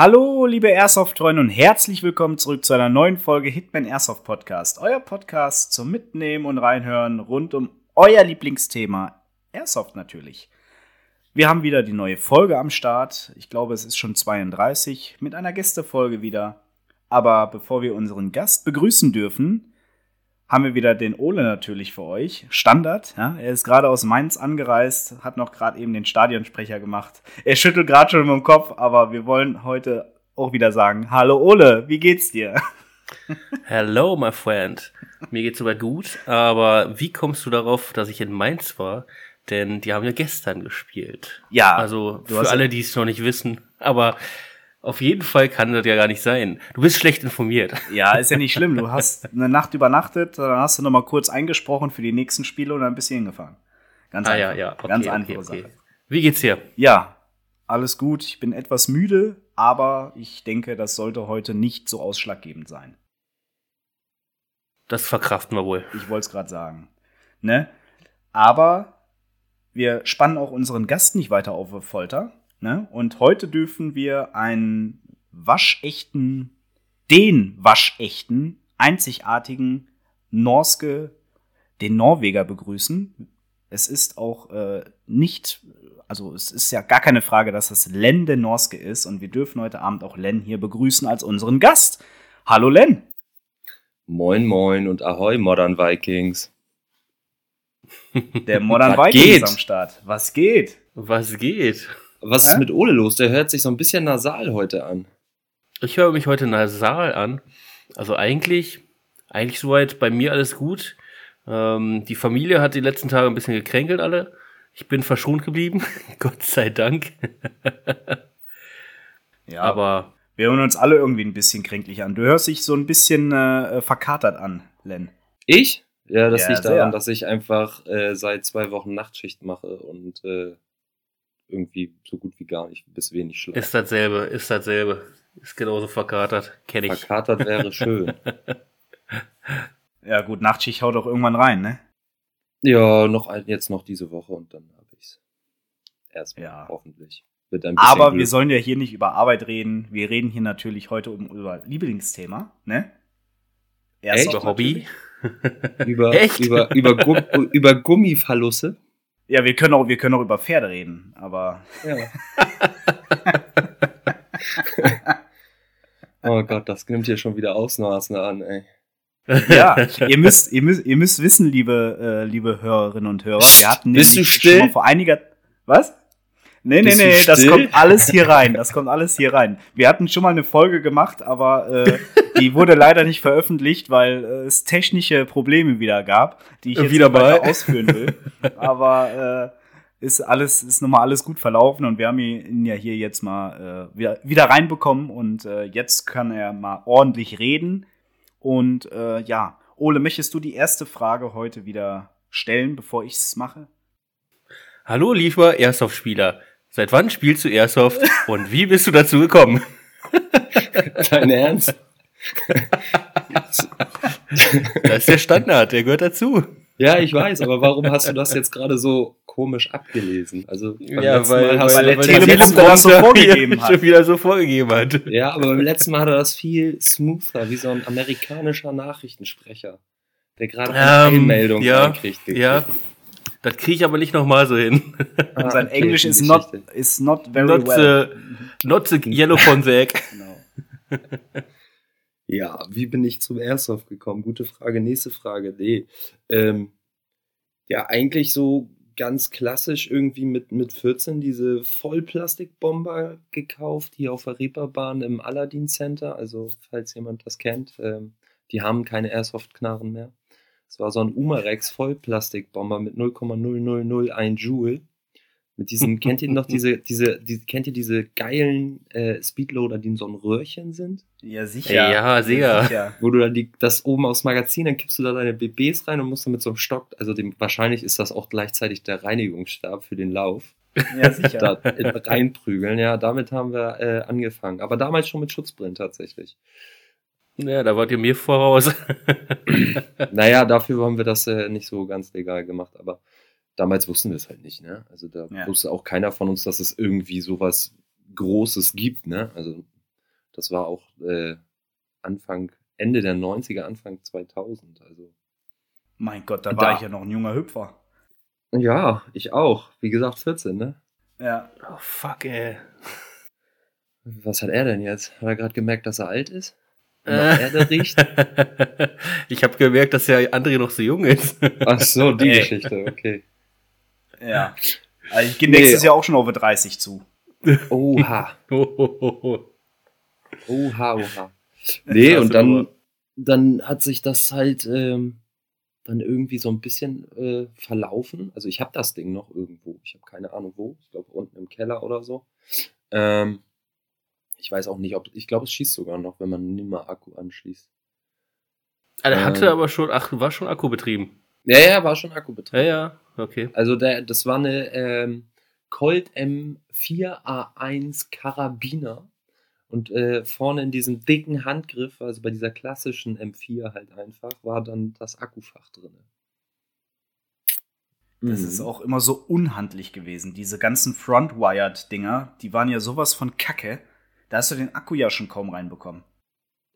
Hallo, liebe Airsoft-Freunde und herzlich willkommen zurück zu einer neuen Folge Hitman Airsoft Podcast. Euer Podcast zum Mitnehmen und Reinhören rund um euer Lieblingsthema Airsoft natürlich. Wir haben wieder die neue Folge am Start. Ich glaube, es ist schon 32 mit einer Gästefolge wieder. Aber bevor wir unseren Gast begrüßen dürfen, haben wir wieder den Ole natürlich für euch. Standard. Ja? Er ist gerade aus Mainz angereist, hat noch gerade eben den Stadionsprecher gemacht. Er schüttelt gerade schon mit dem Kopf, aber wir wollen heute auch wieder sagen: Hallo Ole, wie geht's dir? Hello, my friend. Mir geht's soweit gut, aber wie kommst du darauf, dass ich in Mainz war? Denn die haben ja gestern gespielt. Ja. Also für alle, die es noch nicht wissen. Aber auf jeden Fall kann das ja gar nicht sein. Du bist schlecht informiert. Ja, ist ja nicht schlimm. Du hast eine Nacht übernachtet, dann hast du noch mal kurz eingesprochen für die nächsten Spiele und dann bist du hingefahren. Ganz ah, einfach. ja, ja. Okay, Ganz einfache okay, okay. Sache. Wie geht's dir? Ja, alles gut. Ich bin etwas müde, aber ich denke, das sollte heute nicht so ausschlaggebend sein. Das verkraften wir wohl. Ich wollte es gerade sagen. Ne? Aber wir spannen auch unseren Gast nicht weiter auf Folter. Ne? Und heute dürfen wir einen waschechten, den waschechten, einzigartigen Norske, den Norweger begrüßen. Es ist auch äh, nicht, also es ist ja gar keine Frage, dass das Len de Norske ist. Und wir dürfen heute Abend auch Len hier begrüßen als unseren Gast. Hallo Len. Moin, moin und ahoi, Modern Vikings. Der Modern Vikings geht? am Start. Was geht? Was geht? Was Hä? ist mit Ole los? Der hört sich so ein bisschen nasal heute an. Ich höre mich heute nasal an. Also eigentlich, eigentlich soweit bei mir alles gut. Ähm, die Familie hat die letzten Tage ein bisschen gekränkelt alle. Ich bin verschont geblieben. Gott sei Dank. ja, aber wir hören uns alle irgendwie ein bisschen kränklich an. Du hörst dich so ein bisschen äh, verkatert an, Len. Ich? Ja, das ja, liegt daran, dass ich einfach äh, seit zwei Wochen Nachtschicht mache und äh, irgendwie so gut wie gar nicht, bis wenig schlafen. Ist dasselbe, ist dasselbe. Ist genauso verkatert, kenne ich. Verkatert wäre schön. ja, gut, Nachtschicht haut auch irgendwann rein, ne? Ja, noch jetzt noch diese Woche und dann habe ich's. Erstmal, ja. hoffentlich. Aber Glück. wir sollen ja hier nicht über Arbeit reden. Wir reden hier natürlich heute um, über Lieblingsthema, ne? Erst Echt? Hobby? über, Echt? über, über, Gum über Gummiverluste. Ja, wir können auch, wir können auch über Pferde reden, aber. Ja. oh Gott, das nimmt hier schon wieder Ausmaßen an, ey. Ja, ihr müsst, ihr müsst, ihr müsst wissen, liebe, äh, liebe Hörerinnen und Hörer, wir hatten still? schon mal vor einiger. Was? Nee, nee, nee, das kommt alles hier rein. Das kommt alles hier rein. Wir hatten schon mal eine Folge gemacht, aber äh, die wurde leider nicht veröffentlicht, weil äh, es technische Probleme wieder gab, die ich jetzt wieder mal ausführen will. aber äh, ist alles, ist nochmal alles gut verlaufen und wir haben ihn ja hier jetzt mal äh, wieder, wieder reinbekommen und äh, jetzt kann er mal ordentlich reden. Und äh, ja, Ole, möchtest du die erste Frage heute wieder stellen, bevor ich es mache? Hallo, lieber Airsoft-Spieler. Seit wann spielst du Airsoft und wie bist du dazu gekommen? Dein Ernst? das ist der Standard, der gehört dazu. Ja, ich weiß, aber warum hast du das jetzt gerade so komisch abgelesen? Also ja, weil, Mal hast weil, weil der Teleprompter das so vorgegeben hat. Schon wieder so vorgegeben hat. Ja, aber beim letzten Mal hat er das viel smoother, wie so ein amerikanischer Nachrichtensprecher, der gerade eine ähm, Einmeldung ja, kriegt. Ja, das kriege ich aber nicht nochmal so hin. Ah, sein okay, Englisch ist not, is not very not well. The, not the yellow phone genau. ja, wie bin ich zum Airsoft gekommen? Gute Frage. Nächste Frage. Nee. Ähm, ja, eigentlich so ganz klassisch irgendwie mit, mit 14 diese Vollplastikbomber gekauft, hier auf der Reeperbahn im Aladdin Center. Also, falls jemand das kennt, ähm, die haben keine Airsoft-Knarren mehr. Es war so ein Umarex Vollplastikbomber mit 0,0001 Joule. Mit diesen, kennt ihr noch diese, diese, die, kennt ihr diese geilen äh, Speedloader, die in so einem Röhrchen sind? Ja, sicher. Ja, sehr. Sicher. Wo du dann die, das oben aufs Magazin, dann kippst du da deine BBs rein und musst dann mit so einem Stock, also dem, wahrscheinlich ist das auch gleichzeitig der Reinigungsstab für den Lauf. Ja, sicher. da reinprügeln, ja, damit haben wir äh, angefangen. Aber damals schon mit Schutzbrillen tatsächlich. Ja, da wart ihr mir voraus. naja, dafür haben wir das äh, nicht so ganz legal gemacht, aber damals wussten wir es halt nicht, ne? Also da ja. wusste auch keiner von uns, dass es irgendwie sowas Großes gibt, ne? Also Das war auch äh, Anfang, Ende der 90er, Anfang 2000. Also. Mein Gott, da Da- war ich ja noch ein junger Hüpfer. Ja, ich auch. Wie gesagt, 14, ne? Ja. Oh, fuck, ey. Was hat er denn jetzt? Hat er gerade gemerkt, dass er alt ist? Äh. nach Erde riecht? ich habe gemerkt, dass der André noch so jung ist. Ach so, die Ey. Geschichte, okay. Ja. Also ich gehe nächstes Nee. Jahr auch schon auf 30 zu. Oha. Oha, oha. Nee, und dann, dann hat sich das halt ähm, dann irgendwie so ein bisschen äh, verlaufen. Also ich habe das Ding noch irgendwo. Ich habe keine Ahnung wo. Ich glaube unten im Keller oder so. Ähm, ich weiß auch nicht, ob. Ich glaube, es schießt sogar noch, wenn man nimmer Akku anschließt. Ah, der hatte Ähm. aber schon, ach, war schon Akku betrieben. Ja, ja, war schon Akku Ja, ja, okay. Also der, das war eine ähm, Colt M4A1 Karabiner. Und äh, vorne in diesem dicken Handgriff, also bei dieser klassischen M4 halt einfach, war dann das Akkufach drin. Das ist auch immer so unhandlich gewesen. Diese ganzen Front-Wired-Dinger, die waren ja sowas von Kacke. Da hast du den Akku ja schon kaum reinbekommen.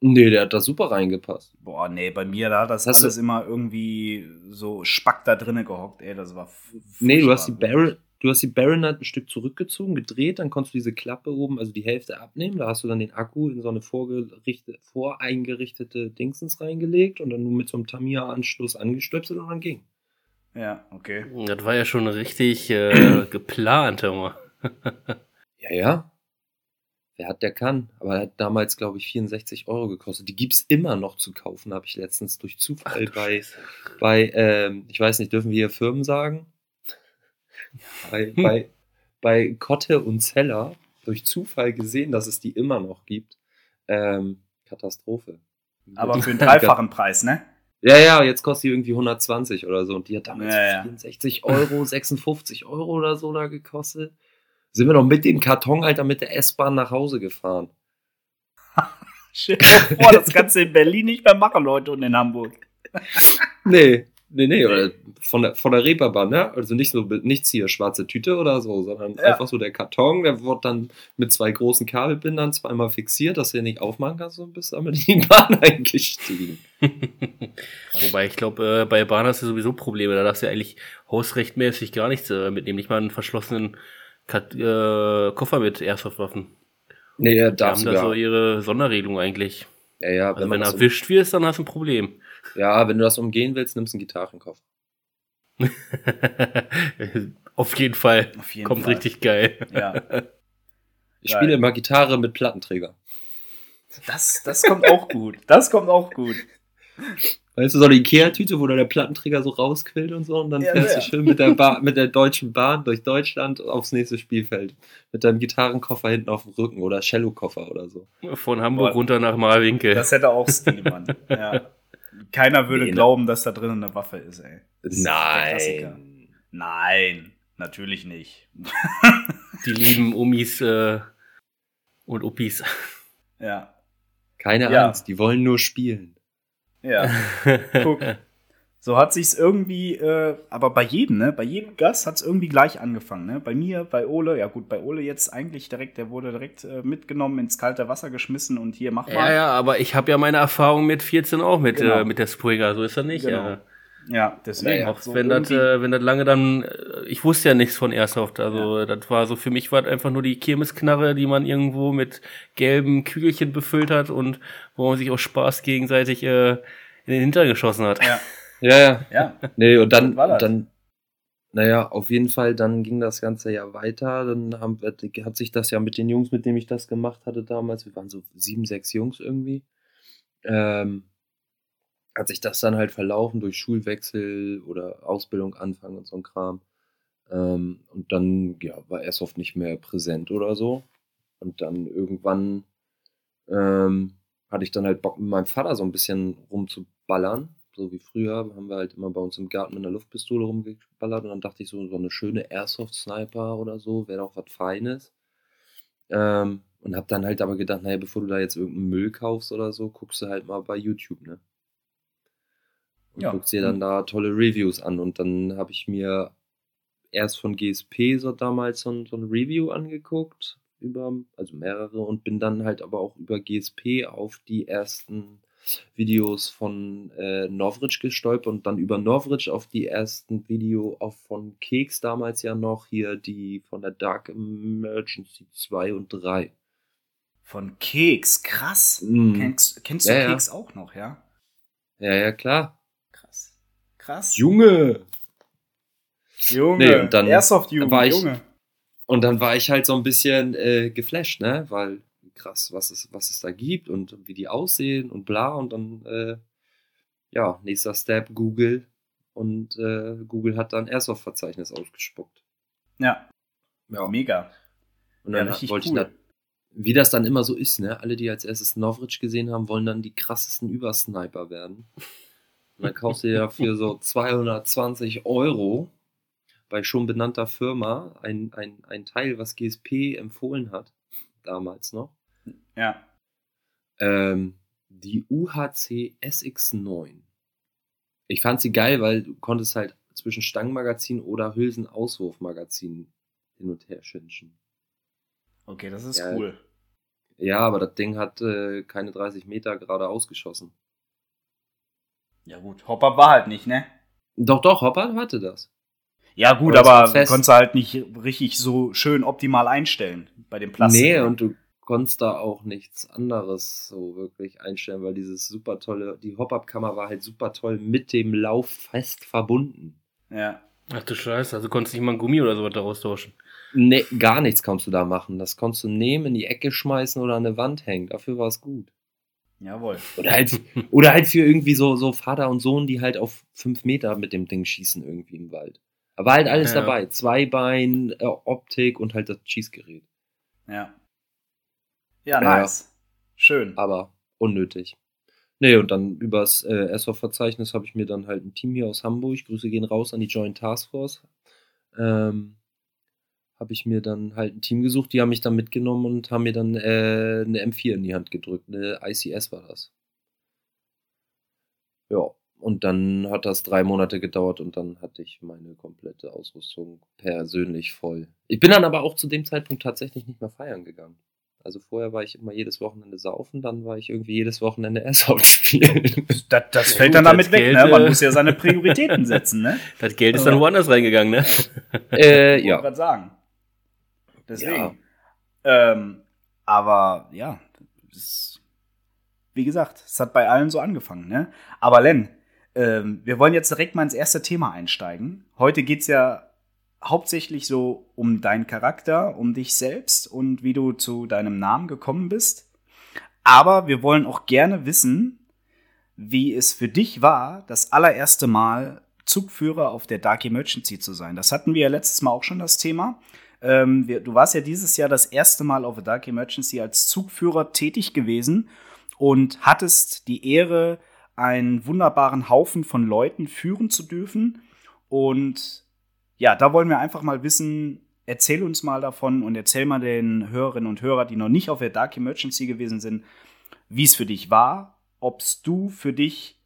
Nee, der hat da super reingepasst. Boah, nee, bei mir da hat das Hast du- alles immer irgendwie so spack da drinnen gehockt, ey, das war Nee, du hast die. Baron, du hast die Baron halt ein Stück zurückgezogen, gedreht, dann konntest du diese Klappe oben, also die Hälfte abnehmen. Da hast du dann den Akku in so eine voreingerichtete Dingsens reingelegt und dann nur mit so einem Tamiya-Anschluss angestöpselt und dann ging. Ja, okay. Das war ja schon richtig äh, geplant, hör mal. Ja, ja. Wer hat, der kann. Aber er hat damals, glaube ich, 64 Euro gekostet. Die gibt's immer noch zu kaufen, habe ich letztens durch Zufall du bei, Scheiße. bei ähm, ich weiß nicht, dürfen wir hier Firmen sagen? bei, bei, bei Kotte und Zeller durch Zufall gesehen, dass es die immer noch gibt. Ähm, Katastrophe. Aber für einen dreifachen Preis, ne? Ja, ja, jetzt kostet die irgendwie 120 oder so. Und die hat damals Ja, ja. 64 Euro, 56 Euro oder so da gekostet. Sind wir noch mit dem Karton, Alter, mit der S-Bahn nach Hause gefahren. Stell dir vor, das kannst du in Berlin nicht mehr machen, Leute, und in Hamburg. Nee, nee, nee, oder von der, von der Reeperbahn, ne? Also nicht so, nichts hier, schwarze Tüte oder so, sondern Ja. einfach so der Karton, der wird dann mit zwei großen Kabelbindern zweimal fixiert, dass du den nicht aufmachen kannst und bist damit in die Bahn eingestiegen. Wobei ich glaube, äh, bei Bahn hast du sowieso Probleme. Da darfst du ja eigentlich hausrechtmäßig gar nichts äh, mitnehmen. Nicht mal einen verschlossenen Kat äh, Koffer mit Airsoft-Waffen. Nee, ja, Die darfst haben du da so ihre Sonderregelung eigentlich. Ja, ja, Also wenn, wenn du um, erwischt wirst, dann hast du ein Problem. ja, wenn du das umgehen willst, nimmst du einen Gitarrenkoffer. Auf jeden Fall. Auf jeden Kommt Fall. richtig geil. Ja. Ich Geil. spiele immer Gitarre mit Plattenträger. Das, das kommt auch gut. Das kommt auch gut. Weißt du, so eine Ikea-Tüte, wo da der Plattenträger so rausquillt und so und dann Ja, fährst ja. du schön mit der, ba mit der Deutschen Bahn durch Deutschland aufs nächste Spielfeld. Mit deinem Gitarrenkoffer hinten auf dem Rücken oder Cellokoffer oder so. Von Hamburg Boah. runter nach Marwinkel. Das hätte auch Stil, Mann. Ja. Keiner würde Nee, ne? glauben, dass da drinnen eine Waffe ist, ey. Das ist der Klassiker. Nein. Nein, natürlich nicht. Die lieben Umis äh, und Uppis. Ja. Keine Ja. Angst, die wollen nur spielen. Ja. Guck. So hat sich's irgendwie, äh, aber bei jedem, ne? Bei jedem Gast hat's irgendwie gleich angefangen, ne? Bei mir, bei Ole, ja gut, bei Ole jetzt eigentlich direkt, der wurde direkt äh, mitgenommen, ins kalte Wasser geschmissen und hier mach Ja, mal. ja, aber ich habe ja meine Erfahrung mit 14 auch mit, Genau. äh, mit der Springer, so ist das nicht. Genau. Ja. Ja, deswegen. Ja, ja. Auch so wenn das, äh, wenn das lange dann, äh, ich wusste ja nichts von Airsoft, also das war so, für mich war das einfach nur die Kirmesknarre, die man irgendwo mit gelben Kügelchen befüllt hat und wo man sich auch Spaß gegenseitig äh, in den Hintern geschossen hat. ja, Ja, ja. ja, Nee, und dann, Was war das? dann, naja, auf jeden Fall, dann ging das Ganze ja weiter. Dann haben, hat sich das ja mit den Jungs, mit denen ich das gemacht hatte damals, wir waren so sieben, sechs Jungs irgendwie, ähm, hat sich das dann halt verlaufen durch Schulwechsel oder Ausbildung anfangen und so ein Kram. Ähm, und dann, ja, war Airsoft nicht mehr präsent oder so. Und dann irgendwann ähm, hatte ich dann halt Bock mit meinem Vater so ein bisschen rumzuballern. So wie früher haben wir halt immer bei uns im Garten mit einer Luftpistole rumgeballert und dann dachte ich so, so eine schöne Airsoft-Sniper oder so wäre doch was Feines. Ähm, und hab dann halt aber gedacht, naja, bevor du da jetzt irgendeinen Müll kaufst oder so, guckst du halt mal bei YouTube, ne? Und Ja. guckst dir dann da tolle Reviews an. Und dann habe ich mir erst von GSP so damals so ein, so ein Review angeguckt. über, also mehrere, und bin dann halt aber auch über GSP auf die ersten Videos von äh, Norwich gestolpert und dann über Norwich auf die ersten Video auf von Keks damals ja noch hier die von der Dark Emergency 2 und 3. Von Keks, krass. Mhm. Kennst, kennst du Ja, ja. Keks auch noch, ja? Ja, ja, klar. Krass. Junge! Junge, Nee, und dann Airsoft-Jugend, war ich- Junge. Und dann war ich halt so ein bisschen äh, geflasht, ne? Weil krass, was es, was es da gibt und wie die aussehen und bla. Und dann, äh, ja, nächster Step Google. Und äh, Google hat dann Airsoft-Verzeichnis ausgespuckt. Ja, Ja. mega. Und Ja, dann richtig wollte cool. ich, wie das dann immer so ist, ne? Alle, die als erstes Norwich gesehen haben, wollen dann die krassesten Übersniper werden. Und dann kaufst du dir dafür so 220 Euro bei schon benannter Firma ein, ein, ein Teil, was GSP empfohlen hat, damals noch. Ja. Ähm, die UHC SX9. Ich fand sie geil, weil du konntest halt zwischen Stangenmagazin oder Hülsenauswurfmagazin hin und her schinschen. Okay, das ist Ja. cool. Ja, aber das Ding hat äh, keine 30 Meter gerade ausgeschossen. Ja gut, Hopper war halt nicht, ne? Doch, doch, Hopper hatte das. Ja gut, Aber aber fest. konntest du halt nicht richtig so schön optimal einstellen bei dem Plastik. Nee, und du konntest da auch nichts anderes so wirklich einstellen, weil dieses super tolle, die Hop-Up-Kammer war halt super toll mit dem Lauf fest verbunden. Ja. Ach du Scheiße, also konntest du nicht mal ein Gummi oder sowas daraus tauschen. Nee, gar nichts kannst du da machen. Das konntest du nehmen, in die Ecke schmeißen oder an eine Wand hängen. Dafür war es gut. Jawohl. Oder halt, oder halt für irgendwie so, so Vater und Sohn, die halt auf fünf Meter mit dem Ding schießen irgendwie im Wald. Aber halt alles Ja. dabei. Zweibein, äh, Optik und halt das Schießgerät. Ja. Ja, Ja. nice. Schön. aber unnötig. Nee, und dann übers äh, Airsoft-Verzeichnis habe ich mir dann halt ein Team hier aus Hamburg, Grüße gehen raus an die Joint Task Force, ähm, habe ich mir dann halt ein Team gesucht, die haben mich dann mitgenommen und haben mir dann äh, eine M4 in die Hand gedrückt, eine ICS war das. Ja, und dann hat das drei Monate gedauert und dann hatte ich meine komplette Ausrüstung persönlich voll. Ich bin dann aber auch zu dem Zeitpunkt tatsächlich nicht mehr feiern gegangen. Also vorher war ich immer jedes Wochenende saufen, dann war ich irgendwie jedes Wochenende Airsoft spielen. Das, das fällt gut, dann damit das weg, Geld, ne? Man äh, muss ja seine Prioritäten setzen, ne? Das Geld ist dann woanders reingegangen, ne? äh, Ich ja. wollte gerade sagen. Deswegen. Ja. Ähm, aber ja, es, wie gesagt, es hat bei allen so angefangen, ne? Aber Len, ähm, wir wollen jetzt direkt mal ins erste Thema einsteigen. Heute geht es ja hauptsächlich so um deinen Charakter, um dich selbst und wie du zu deinem Namen gekommen bist. Aber wir wollen auch gerne wissen, wie es für dich war, das allererste Mal Zugführer auf der Dark Emergency zu sein. Das hatten wir ja letztes Mal auch schon das Thema. Ähm, wir, du warst ja dieses Jahr das erste Mal auf der Dark Emergency als Zugführer tätig gewesen und hattest die Ehre, einen wunderbaren Haufen von Leuten führen zu dürfen. Und ja, da wollen wir einfach mal wissen, erzähl uns mal davon und erzähl mal den Hörerinnen und Hörern, die noch nicht auf der Dark Emergency gewesen sind, wie es für dich war, ob du für dich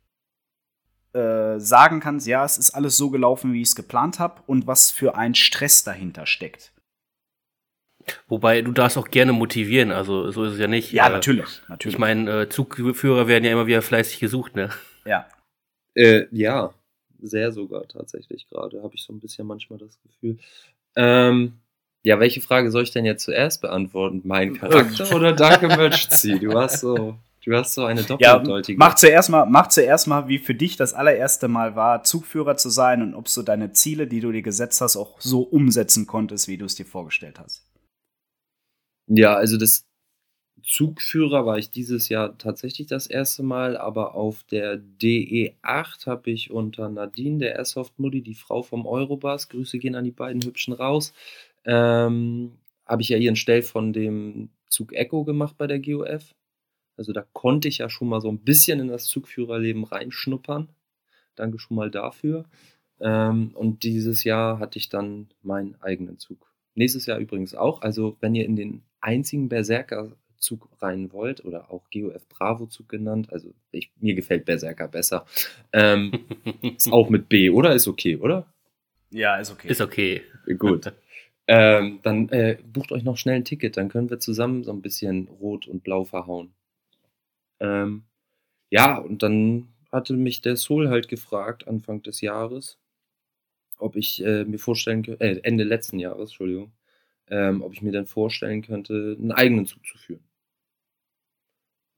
äh, sagen kannst, ja, es ist alles so gelaufen, wie ich es geplant habe und was für ein Stress dahinter steckt. Wobei, du darfst auch gerne motivieren, also so ist es ja nicht. Ja, Äh, natürlich, natürlich. Ich meine, äh, Zugführer werden ja immer wieder fleißig gesucht, ne? ja. Äh, ja, sehr sogar tatsächlich gerade, habe ich so ein bisschen manchmal das Gefühl. Ähm, ja, welche Frage soll ich denn jetzt zuerst beantworten? Mein Charakter oder Dark Emergency? Du hast so, du hast so eine Ja, doppeldeutige. mach zuerst mal, mach zuerst mal, wie für dich das allererste Mal war, Zugführer zu sein und ob du deine Ziele, die du dir gesetzt hast, auch so umsetzen konntest, wie du es dir vorgestellt hast. Ja, also das Zugführer war ich dieses Jahr tatsächlich das erste Mal, aber auf der DE8 habe ich unter Nadine, der Airsoft-Mutti, die Frau vom Eurobus, Grüße gehen an die beiden Hübschen raus, ähm, habe ich ja ihren Stell von dem Zug Echo gemacht bei der GOF. Also da konnte ich ja schon mal so ein bisschen in das Zugführerleben reinschnuppern. Danke schon mal dafür. Ähm, und dieses Jahr hatte ich dann meinen eigenen Zug. Nächstes Jahr übrigens auch. Also wenn ihr in den einzigen Berserker-Zug rein wollt oder auch GOF Bravo-Zug genannt, also ich, mir gefällt Berserker besser, ähm, ist auch mit B, oder? Ist okay, oder? Ja, ist okay. Ist okay. Gut. ähm, dann äh, bucht euch noch schnell ein Ticket, dann können wir zusammen so ein bisschen rot und blau verhauen. Ähm, ja, und dann hatte mich der Soul halt gefragt, Anfang des Jahres, ob ich äh, mir vorstellen könnte, äh, Ende letzten Jahres, Entschuldigung, ähm, ob ich mir dann vorstellen könnte, einen eigenen Zug zu führen.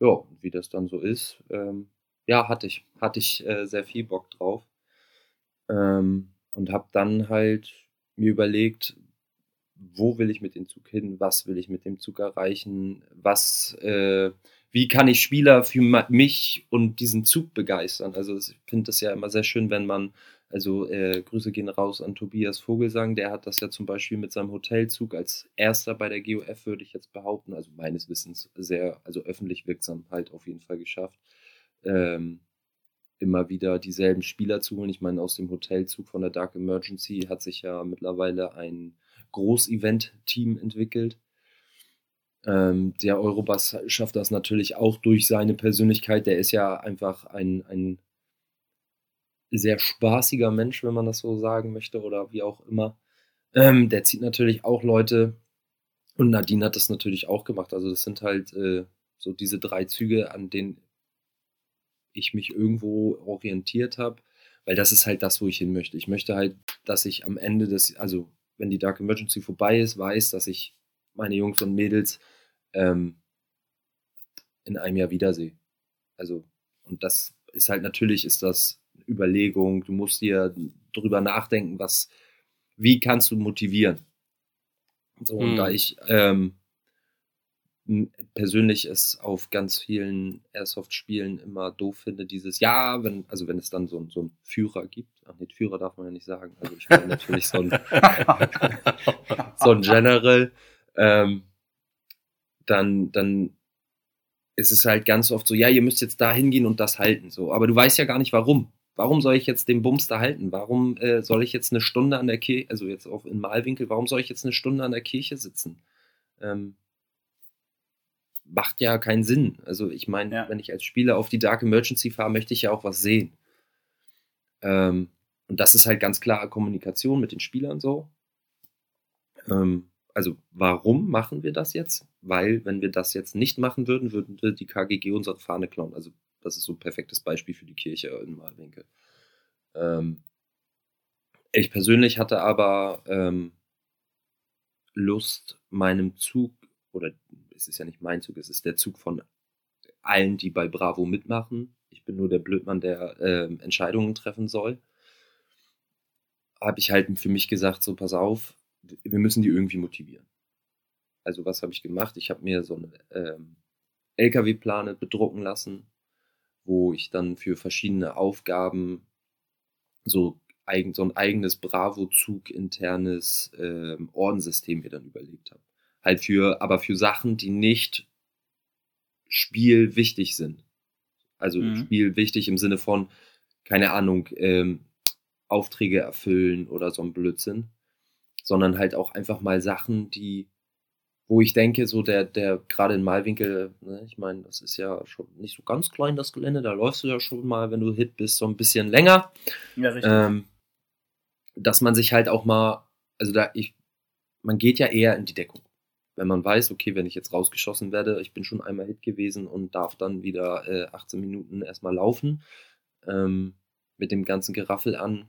Ja, wie das dann so ist, ähm, ja, hatte ich, hatte ich äh, sehr viel Bock drauf. Ähm, und habe dann halt mir überlegt, wo will ich mit dem Zug hin, was will ich mit dem Zug erreichen, was, äh, wie kann ich Spieler für mich und diesen Zug begeistern. Also ich finde das ja immer sehr schön, wenn man also äh, Grüße gehen raus an Tobias Vogelsang, der hat das ja zum Beispiel mit seinem Hotelzug als erster bei der GOF, würde ich jetzt behaupten, also meines Wissens sehr, also öffentlich wirksam halt auf jeden Fall geschafft. Ähm, immer wieder dieselben Spieler zu holen. Ich meine, aus dem Hotelzug von der Dark Emergency hat sich ja mittlerweile ein Groß-Event-Team entwickelt. Ähm, der Eurobus schafft das natürlich auch durch seine Persönlichkeit. Der ist ja einfach ein, ein sehr spaßiger Mensch, wenn man das so sagen möchte oder wie auch immer. Ähm, der zieht natürlich auch Leute und Nadine hat das natürlich auch gemacht. Also das sind halt äh, so diese drei Züge, an denen ich mich irgendwo orientiert habe, weil das ist halt das, wo ich hin möchte. Ich möchte halt, dass ich am Ende des, also wenn die Dark Emergency vorbei ist, weiß, dass ich meine Jungs und Mädels ähm, in einem Jahr wiedersehe. Also, und das ist halt natürlich, ist das Überlegung, du musst dir darüber nachdenken, was, wie kannst du motivieren. So, und da hm. ich ähm, persönlich es auf ganz vielen Airsoft-Spielen immer doof finde, dieses Ja, wenn, also wenn es dann so, so einen Führer gibt, ach nicht Führer darf man ja nicht sagen, also ich meine natürlich so ein, so ein General, ähm, dann, dann ist es halt ganz oft so, ja, ihr müsst jetzt da hingehen und das halten, so, aber du weißt ja gar nicht warum. Warum soll ich jetzt den Bums da halten? Warum äh, soll ich jetzt eine Stunde an der Kirche, also jetzt auch in Malwinkel, warum soll ich jetzt eine Stunde an der Kirche sitzen? Ähm, macht ja keinen Sinn. Also ich meine, ja. wenn ich als Spieler auf die Dark Emergency fahre, möchte ich ja auch was sehen. Ähm, und das ist halt ganz klare Kommunikation mit den Spielern so. Ähm, also warum machen wir das jetzt? Weil wenn wir das jetzt nicht machen würden, würden die KGG unsere Fahne klauen. Also das ist so ein perfektes Beispiel für die Kirche in Malwinkel. Ähm, ich persönlich hatte aber ähm, Lust, meinem Zug, oder es ist ja nicht mein Zug, es ist der Zug von allen, die bei Bravo mitmachen. Ich bin nur der Blödmann, der äh, Entscheidungen treffen soll. Habe ich halt für mich gesagt, so pass auf, wir müssen die irgendwie motivieren. Also was habe ich gemacht? Ich habe mir so eine ähm, LKW-Plane bedrucken lassen, wo ich dann für verschiedene Aufgaben so, eigen, so ein eigenes Bravo-Zug internes ähm, Ordensystem mir dann überlegt habe. Halt für, aber für Sachen, die nicht spielwichtig sind. Also mhm. spielwichtig im Sinne von, keine Ahnung, ähm, Aufträge erfüllen oder so ein Blödsinn, sondern halt auch einfach mal Sachen, die wo ich denke, so der, der gerade in Malwinkel, ne, ich meine, das ist ja schon nicht so ganz klein, das Gelände, da läufst du ja schon mal, wenn du Hit bist, so ein bisschen länger. Ja, richtig. Ähm, dass man sich halt auch mal, also da, ich, man geht ja eher in die Deckung. Wenn man weiß, okay, wenn ich jetzt rausgeschossen werde, ich bin schon einmal Hit gewesen und darf dann wieder äh, 18 Minuten erstmal laufen, ähm, mit dem ganzen Geraffel an,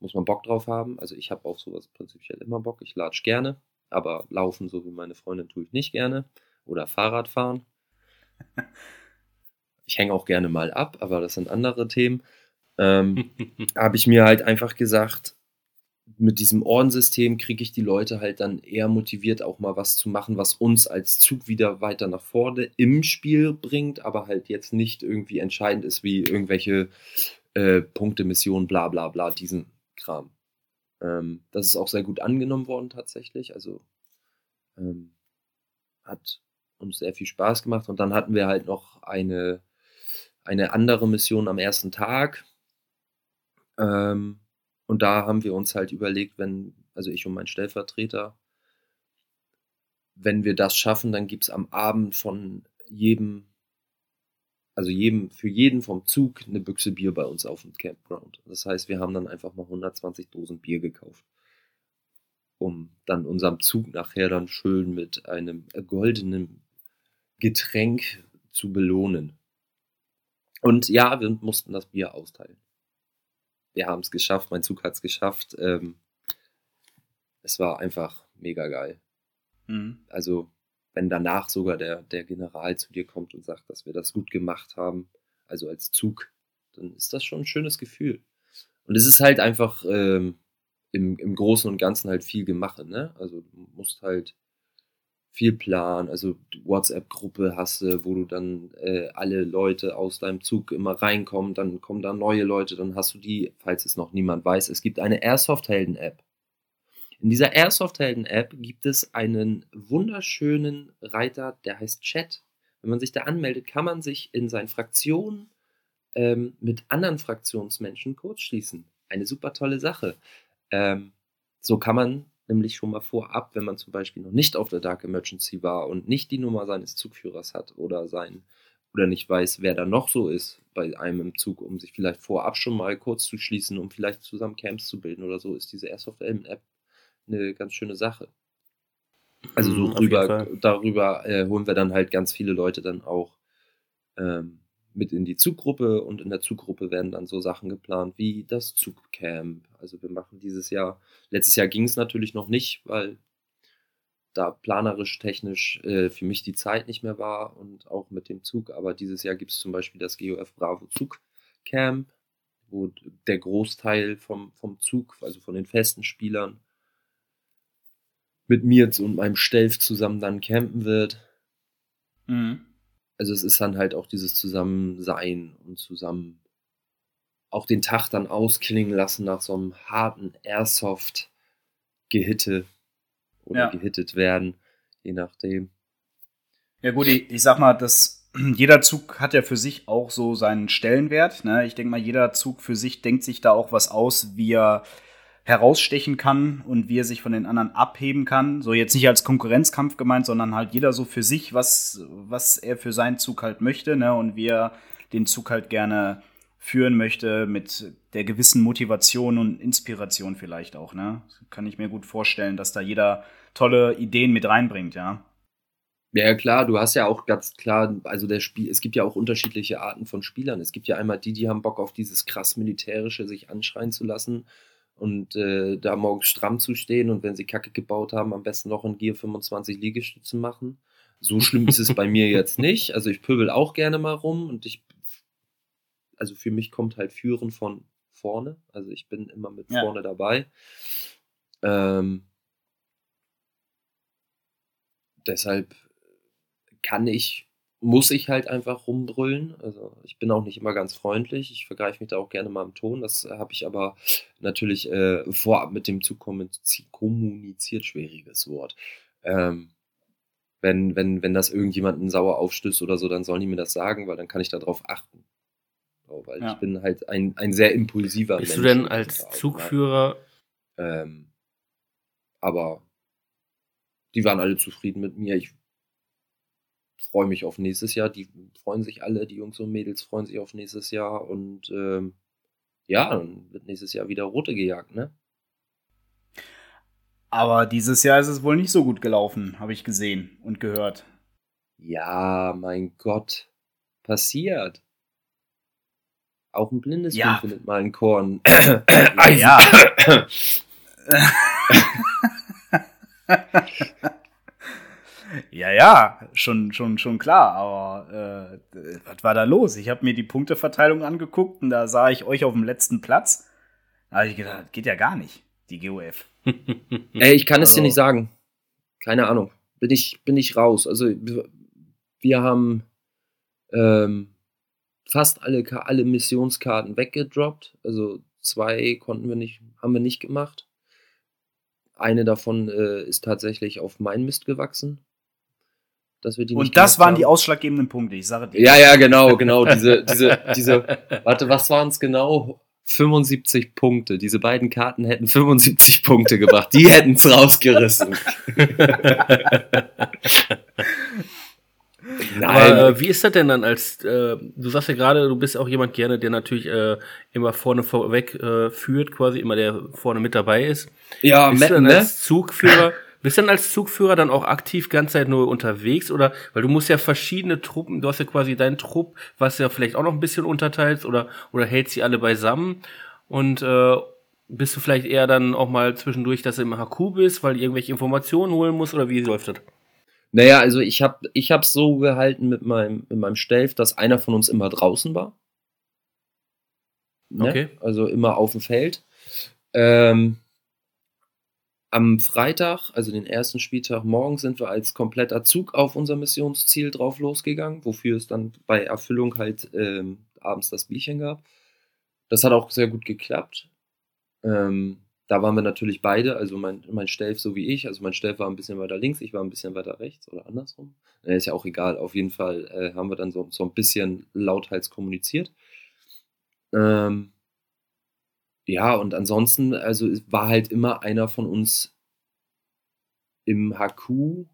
muss man Bock drauf haben. Also ich habe auf sowas prinzipiell immer Bock, ich latsch gerne aber laufen, so wie meine Freundin, tue ich nicht gerne. Oder Fahrrad fahren. Ich hänge auch gerne mal ab, aber das sind andere Themen. Ähm, habe ich mir halt einfach gesagt, mit diesem Ordensystem kriege ich die Leute halt dann eher motiviert, auch mal was zu machen, was uns als Zug wieder weiter nach vorne im Spiel bringt, aber halt jetzt nicht irgendwie entscheidend ist, wie irgendwelche äh, Punkte, Missionen, bla bla bla, diesen Kram. Ähm, das ist auch sehr gut angenommen worden tatsächlich. Also ähm, hat uns sehr viel Spaß gemacht. Und dann hatten wir halt noch eine, eine andere Mission am ersten Tag. Ähm, und da haben wir uns halt überlegt, wenn, also ich und mein Stellvertreter, wenn wir das schaffen, dann gibt es am Abend von jedem also jedem, für jeden vom Zug eine Büchse Bier bei uns auf dem Campground. Das heißt, wir haben dann einfach mal 120 Dosen Bier gekauft. um dann unserem Zug nachher dann schön mit einem goldenen Getränk zu belohnen. Und ja, wir mussten das Bier austeilen. Wir haben es geschafft, mein Zug hat es geschafft. Ähm, es war einfach mega geil. Mhm. Also, wenn danach sogar der, der General zu dir kommt und sagt, dass wir das gut gemacht haben, also als Zug, dann ist das schon ein schönes Gefühl. Und es ist halt einfach ähm, im, im Großen und Ganzen halt viel gemacht, ne? Also du musst halt viel planen, also WhatsApp-Gruppe hast du, wo du dann äh, alle Leute aus deinem Zug immer reinkommen, dann kommen da neue Leute, dann hast du die, falls es noch niemand weiß, es gibt eine Airsoft-Helden-App. In dieser Airsoft-Helden-App gibt es einen wunderschönen Reiter, der heißt Chat. Wenn man sich da anmeldet, kann man sich in seinen Fraktionen ähm, mit anderen Fraktionsmenschen kurz schließen. Eine super tolle Sache. Ähm, so kann man nämlich schon mal vorab, wenn man zum Beispiel noch nicht auf der Dark Emergency war und nicht die Nummer seines Zugführers hat oder sein oder nicht weiß, wer da noch so ist bei einem im Zug, um sich vielleicht vorab schon mal kurz zu schließen, um vielleicht zusammen Camps zu bilden oder so, ist diese Airsoft Elm App eine ganz schöne Sache. Also so mhm, drüber, darüber äh, holen wir dann halt ganz viele Leute dann auch ähm, mit in die Zuggruppe und in der Zuggruppe werden dann so Sachen geplant wie das Zugcamp. Also wir machen dieses Jahr, letztes Jahr ging es natürlich noch nicht, weil da planerisch, technisch äh, für mich die Zeit nicht mehr war und auch mit dem Zug. Aber dieses Jahr gibt es zum Beispiel das GOF Bravo Zugcamp, wo der Großteil vom, vom Zug, also von den festen Spielern, mit mir und meinem Stelf zusammen dann campen wird. Mhm also es ist dann halt auch dieses Zusammensein und zusammen auch den Tag dann ausklingen lassen nach so einem harten Airsoft-Gehitte oder ja. gehittet werden, je nachdem. Ja gut, ich, ich sag mal, dass jeder Zug hat ja für sich auch so seinen Stellenwert. Ne? Ich denke mal, jeder Zug für sich denkt sich da auch was aus, wie er herausstechen kann und wie er sich von den anderen abheben kann. So jetzt nicht als Konkurrenzkampf gemeint, sondern halt jeder so für sich, was, was er für seinen Zug halt möchte, ne? Und wie er den Zug halt gerne führen möchte mit der gewissen Motivation und Inspiration vielleicht auch, ne? Kann ich mir gut vorstellen, dass da jeder tolle Ideen mit reinbringt, ja. Ja, klar, du hast ja auch ganz klar, also der Spiel, es gibt ja auch unterschiedliche Arten von Spielern. Es gibt ja einmal die, die haben Bock auf dieses krass militärische, sich anschreien zu lassen und äh, da morgens stramm zu stehen und wenn sie Kacke gebaut haben, am besten noch in Gear 25 Liegestützen machen. So schlimm ist es bei mir jetzt nicht. Also ich pöbel auch gerne mal rum und ich, also für mich kommt halt Führen von vorne. Also ich bin immer mit ja. vorne dabei. Ähm, deshalb kann ich muss ich halt einfach rumbrüllen. Also ich bin auch nicht immer ganz freundlich. Ich vergreife mich da auch gerne mal im Ton. Das habe ich aber natürlich äh, vorab mit dem zu kommuniziert, schwieriges Wort. Ähm, wenn, wenn, wenn das irgendjemanden sauer aufstößt oder so, dann sollen die mir das sagen, weil dann kann ich darauf achten. So, weil ja. ich bin halt ein, ein sehr impulsiver Bist Mensch. Bist du denn als Zugführer? Ähm, aber die waren alle zufrieden mit mir. Ich freue mich auf nächstes Jahr. Die freuen sich alle, die Jungs und Mädels freuen sich auf nächstes Jahr. Und ähm, ja, dann wird nächstes Jahr wieder Rote gejagt, ne? Aber dieses Jahr ist es wohl nicht so gut gelaufen, habe ich gesehen und gehört. Ja, mein Gott. Passiert. Auch ein blindes ja. Kind findet mal ein Korn. ja. Ja, ja, schon, schon, schon klar, aber äh, was war da los? Ich habe mir die Punkteverteilung angeguckt und da sah ich euch auf dem letzten Platz. Da habe ich gedacht, geht ja gar nicht, die GOF. Ey, ich kann also, es dir also nicht sagen. Keine Ahnung. Bin ich, bin ich raus. Also, wir haben ähm, fast alle, alle Missionskarten weggedroppt. Also, zwei konnten wir nicht, haben wir nicht gemacht. Eine davon äh, ist tatsächlich auf mein Mist gewachsen dass wir die Und das waren haben. die ausschlaggebenden Punkte, ich sage dir. Ja, ja, genau, genau. Diese, diese, diese, warte, was waren es genau? 75 Punkte. Diese beiden Karten hätten 75 Punkte gebracht. Die hätten es rausgerissen. Aber äh, wie ist das denn dann als, äh, du sagst ja gerade, du bist auch jemand gerne, der natürlich äh, immer vorne vorweg äh, führt, quasi immer der vorne mit dabei ist. Ja, bist du dann ne? als Zugführer, bist du dann als Zugführer dann auch aktiv ganze Zeit nur unterwegs oder, weil du musst ja verschiedene Truppen, du hast ja quasi deinen Trupp, was ja vielleicht auch noch ein bisschen unterteilst oder, oder hältst sie alle beisammen und, äh, bist du vielleicht eher dann auch mal zwischendurch, dass du im HQ bist, weil du irgendwelche Informationen holen musst oder wie läuft das? Naja, also ich habe ich hab's so gehalten mit meinem, mit meinem Stelf, dass einer von uns immer draußen war. Ne? Okay. Also immer auf dem Feld. Ähm, am Freitag, also den ersten Spieltag morgen, sind wir als kompletter Zug auf unser Missionsziel drauf losgegangen, wofür es dann bei Erfüllung halt ähm, abends das Bierchen gab. Das hat auch sehr gut geklappt. Ähm, da waren wir natürlich beide, also mein, mein Stelf so wie ich. Also mein Stelf war ein bisschen weiter links, ich war ein bisschen weiter rechts oder andersrum. Äh, ist ja auch egal. Auf jeden Fall äh, haben wir dann so, so ein bisschen lauthals kommuniziert. Ähm, ja, und ansonsten, also war halt immer einer von uns im HQ.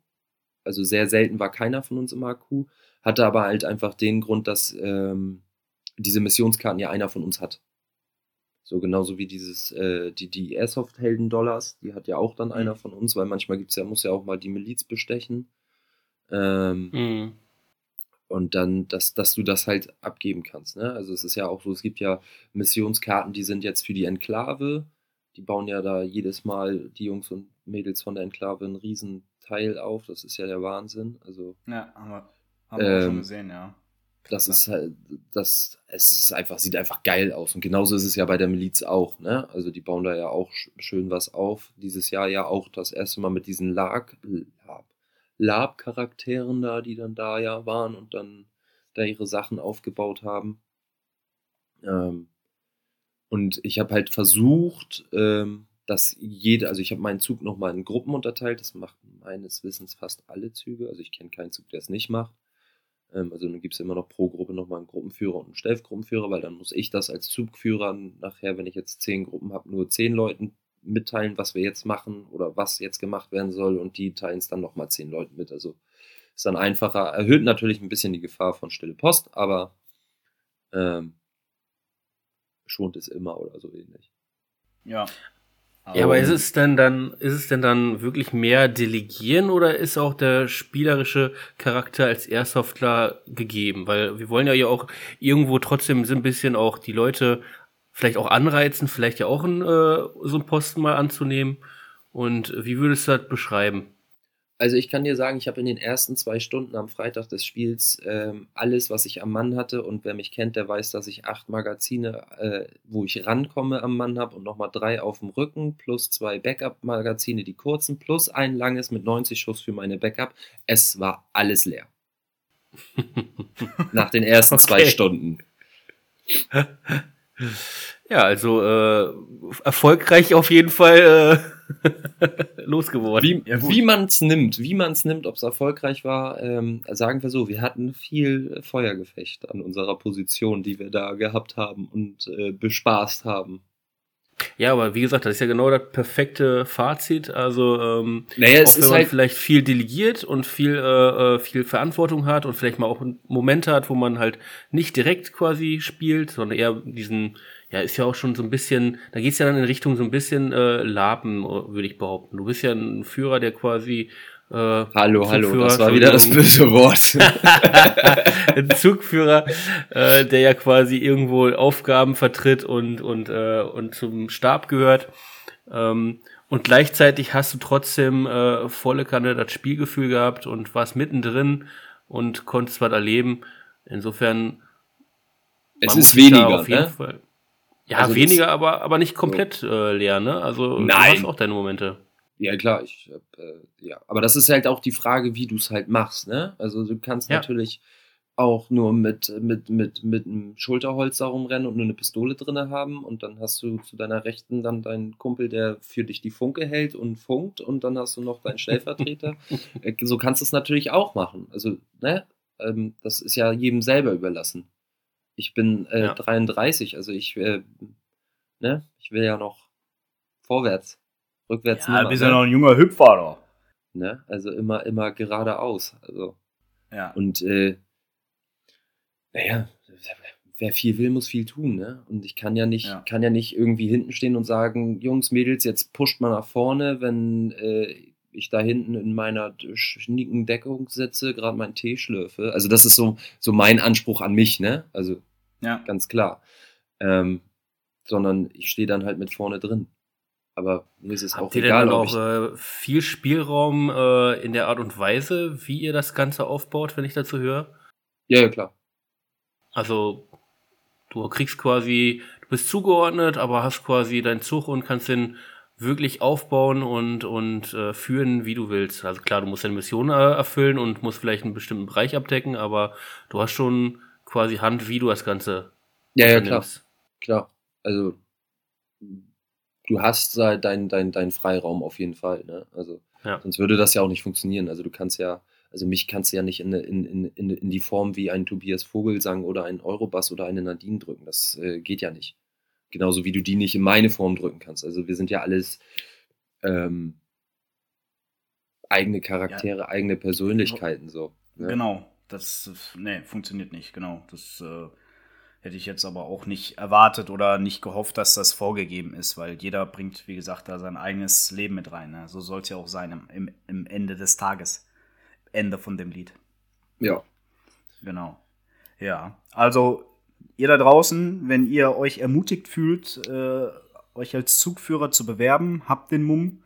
Also sehr selten war keiner von uns im HQ. Hatte aber halt einfach den Grund, dass ähm, diese Missionskarten ja einer von uns hat. So genauso wie dieses, äh, die, die Airsoft-Helden-Dollars, die hat ja auch dann einer von uns, weil manchmal gibt's ja, muss ja auch mal die Miliz bestechen. Ähm, Mhm. Und dann, dass, dass du das halt abgeben kannst. Ne? Also es ist ja auch so, es gibt ja Missionskarten, die sind jetzt für die Enklave. Die bauen ja da jedes Mal die Jungs und Mädels von der Enklave einen riesen Teil auf. Das ist ja der Wahnsinn. Also Ja, haben wir, haben wir auch schon Ähm, gesehen, ja. das ist halt, das, es ist einfach, sieht einfach geil aus. Und genauso ist es ja bei der Miliz auch, ne? Also die bauen da ja auch sch- schön was auf. Dieses Jahr ja auch das erste Mal mit diesen Lag, Lab-Charakteren da, die dann da ja waren und dann da ihre Sachen aufgebaut haben. Ähm, und ich habe halt versucht, ähm, dass jede, also ich habe meinen Zug nochmal in Gruppen unterteilt. Das macht meines Wissens fast alle Züge. Also ich kenne keinen Zug, der es nicht macht. Ähm, also dann gibt es immer noch pro Gruppe nochmal einen Gruppenführer und einen Stellgruppenführer, weil dann muss ich das als Zugführer nachher, wenn ich jetzt zehn Gruppen habe, nur zehn Leuten mitteilen, was wir jetzt machen oder was jetzt gemacht werden soll und die teilen es dann nochmal zehn Leuten mit. Also ist dann einfacher, erhöht natürlich ein bisschen die Gefahr von stille Post, aber ähm, schont es immer oder so ähnlich. Ja. Ja, aber ist es denn dann, ist es denn dann wirklich mehr Delegieren oder ist auch der spielerische Charakter als Airsoftler gegeben? Weil wir wollen ja ja auch irgendwo trotzdem so ein bisschen auch die Leute vielleicht auch anreizen, vielleicht ja auch einen, äh, so einen Posten mal anzunehmen. Und wie würdest du das beschreiben? Also ich kann dir sagen, ich habe in den ersten zwei Stunden am Freitag des Spiels ähm, alles, was ich am Mann hatte und wer mich kennt, der weiß, dass ich acht Magazine, äh, wo ich rankomme am Mann habe und nochmal drei auf dem Rücken plus zwei Backup-Magazine, die kurzen, plus ein langes mit 90 Schuss für meine Backup. Es war alles leer. Nach den ersten zwei Okay. Stunden. Ja, also äh, erfolgreich auf jeden Fall äh, losgeworden. Wie, Ja, wie man es nimmt, wie man es nimmt, ob es erfolgreich war, ähm, sagen wir so, wir hatten viel Feuergefecht an unserer Position, die wir da gehabt haben und äh, bespaßt haben. Ja, aber wie gesagt, das ist ja genau das perfekte Fazit. Also ähm, Naja, es auch wenn ist man halt, vielleicht viel delegiert und viel, äh, äh, viel Verantwortung hat und vielleicht mal auch Momente hat, wo man halt nicht direkt quasi spielt, sondern eher diesen, ja, ist ja auch schon so ein bisschen, da geht's ja dann in Richtung so ein bisschen äh, Lapen, würde ich behaupten. Du bist ja ein Führer, der quasi äh, hallo, hallo, das war wieder das böse Wort. ein Zugführer, äh, der ja quasi irgendwo Aufgaben vertritt und, und, äh, und zum Stab gehört. Ähm, und gleichzeitig hast du trotzdem äh, volle Kanne das Spielgefühl gehabt und warst mittendrin und konntest was erleben. Insofern es ist weniger, auf jeden ne? Fall. Ja, Also weniger, aber, aber nicht komplett äh, leer, ne? Also du Nein. hast auch deine Momente. Ja, klar, ich hab, äh, ja. Aber das ist halt auch die Frage, wie du es halt machst, ne? Also du kannst Ja. natürlich auch nur mit, mit, mit, mit einem Schulterholz da rumrennen und nur eine Pistole drinne haben und dann hast du zu deiner Rechten dann deinen Kumpel, der für dich die Funke hält und funkt und dann hast du noch deinen Stellvertreter. Äh, so kannst du es natürlich auch machen. Also, ne? Ähm, das ist ja jedem selber überlassen. Ich bin äh, Ja. 33, also ich, äh, ne? Ich will ja noch vorwärts. Rückwärts Ja, nimmer, bist ne? ja noch ein junger Hüpfer, doch. Ne? Also immer, immer geradeaus. Also Ja. Und äh, naja, wer viel will, muss viel tun, ne? Und ich kann ja nicht, ja. kann ja nicht irgendwie hinten stehen und sagen, Jungs, Mädels, jetzt pusht mal nach vorne, wenn äh, ich da hinten in meiner schnieken Deckung sitze, gerade meinen Tee schlürfe. Also das ist so, so mein Anspruch an mich, ne? Also ja. ganz klar. Ähm, sondern ich stehe dann halt mit vorne drin. Aber mir ist es Habt auch ihr egal. Denn dann auch äh, viel Spielraum äh, in der Art und Weise, wie ihr das Ganze aufbaut, wenn ich dazu höre? Ja, ja, klar. Also du kriegst quasi, du bist zugeordnet, aber hast quasi deinen Zug und kannst den wirklich aufbauen und, und äh, führen, wie du willst. Also klar, du musst deine Mission äh, erfüllen und musst vielleicht einen bestimmten Bereich abdecken, aber du hast schon quasi Hand, wie du das Ganze Ja, ja, klar. Klar. Also du hast deinen dein, dein Freiraum auf jeden Fall. Ne? Also ja. sonst würde das ja auch nicht funktionieren. Also du kannst ja, also mich kannst du ja nicht in, in, in, in die Form wie ein Tobias Vogelsang oder ein Eurobass oder eine Nadine drücken. Das äh, geht ja nicht. Genauso wie du die nicht in meine Form drücken kannst. Also wir sind ja alles ähm, eigene Charaktere, ja. eigene Persönlichkeiten so. Ne? Genau, das nee, funktioniert nicht, genau. Das äh, hätte ich jetzt aber auch nicht erwartet oder nicht gehofft, dass das vorgegeben ist, weil jeder bringt, wie gesagt, da sein eigenes Leben mit rein. Ne? So soll es ja auch sein im, im, im Ende des Tages. Ende von dem Lied. Ja. Genau. Ja, also ihr da draußen, wenn ihr euch ermutigt fühlt, äh, euch als Zugführer zu bewerben, habt den Mumm.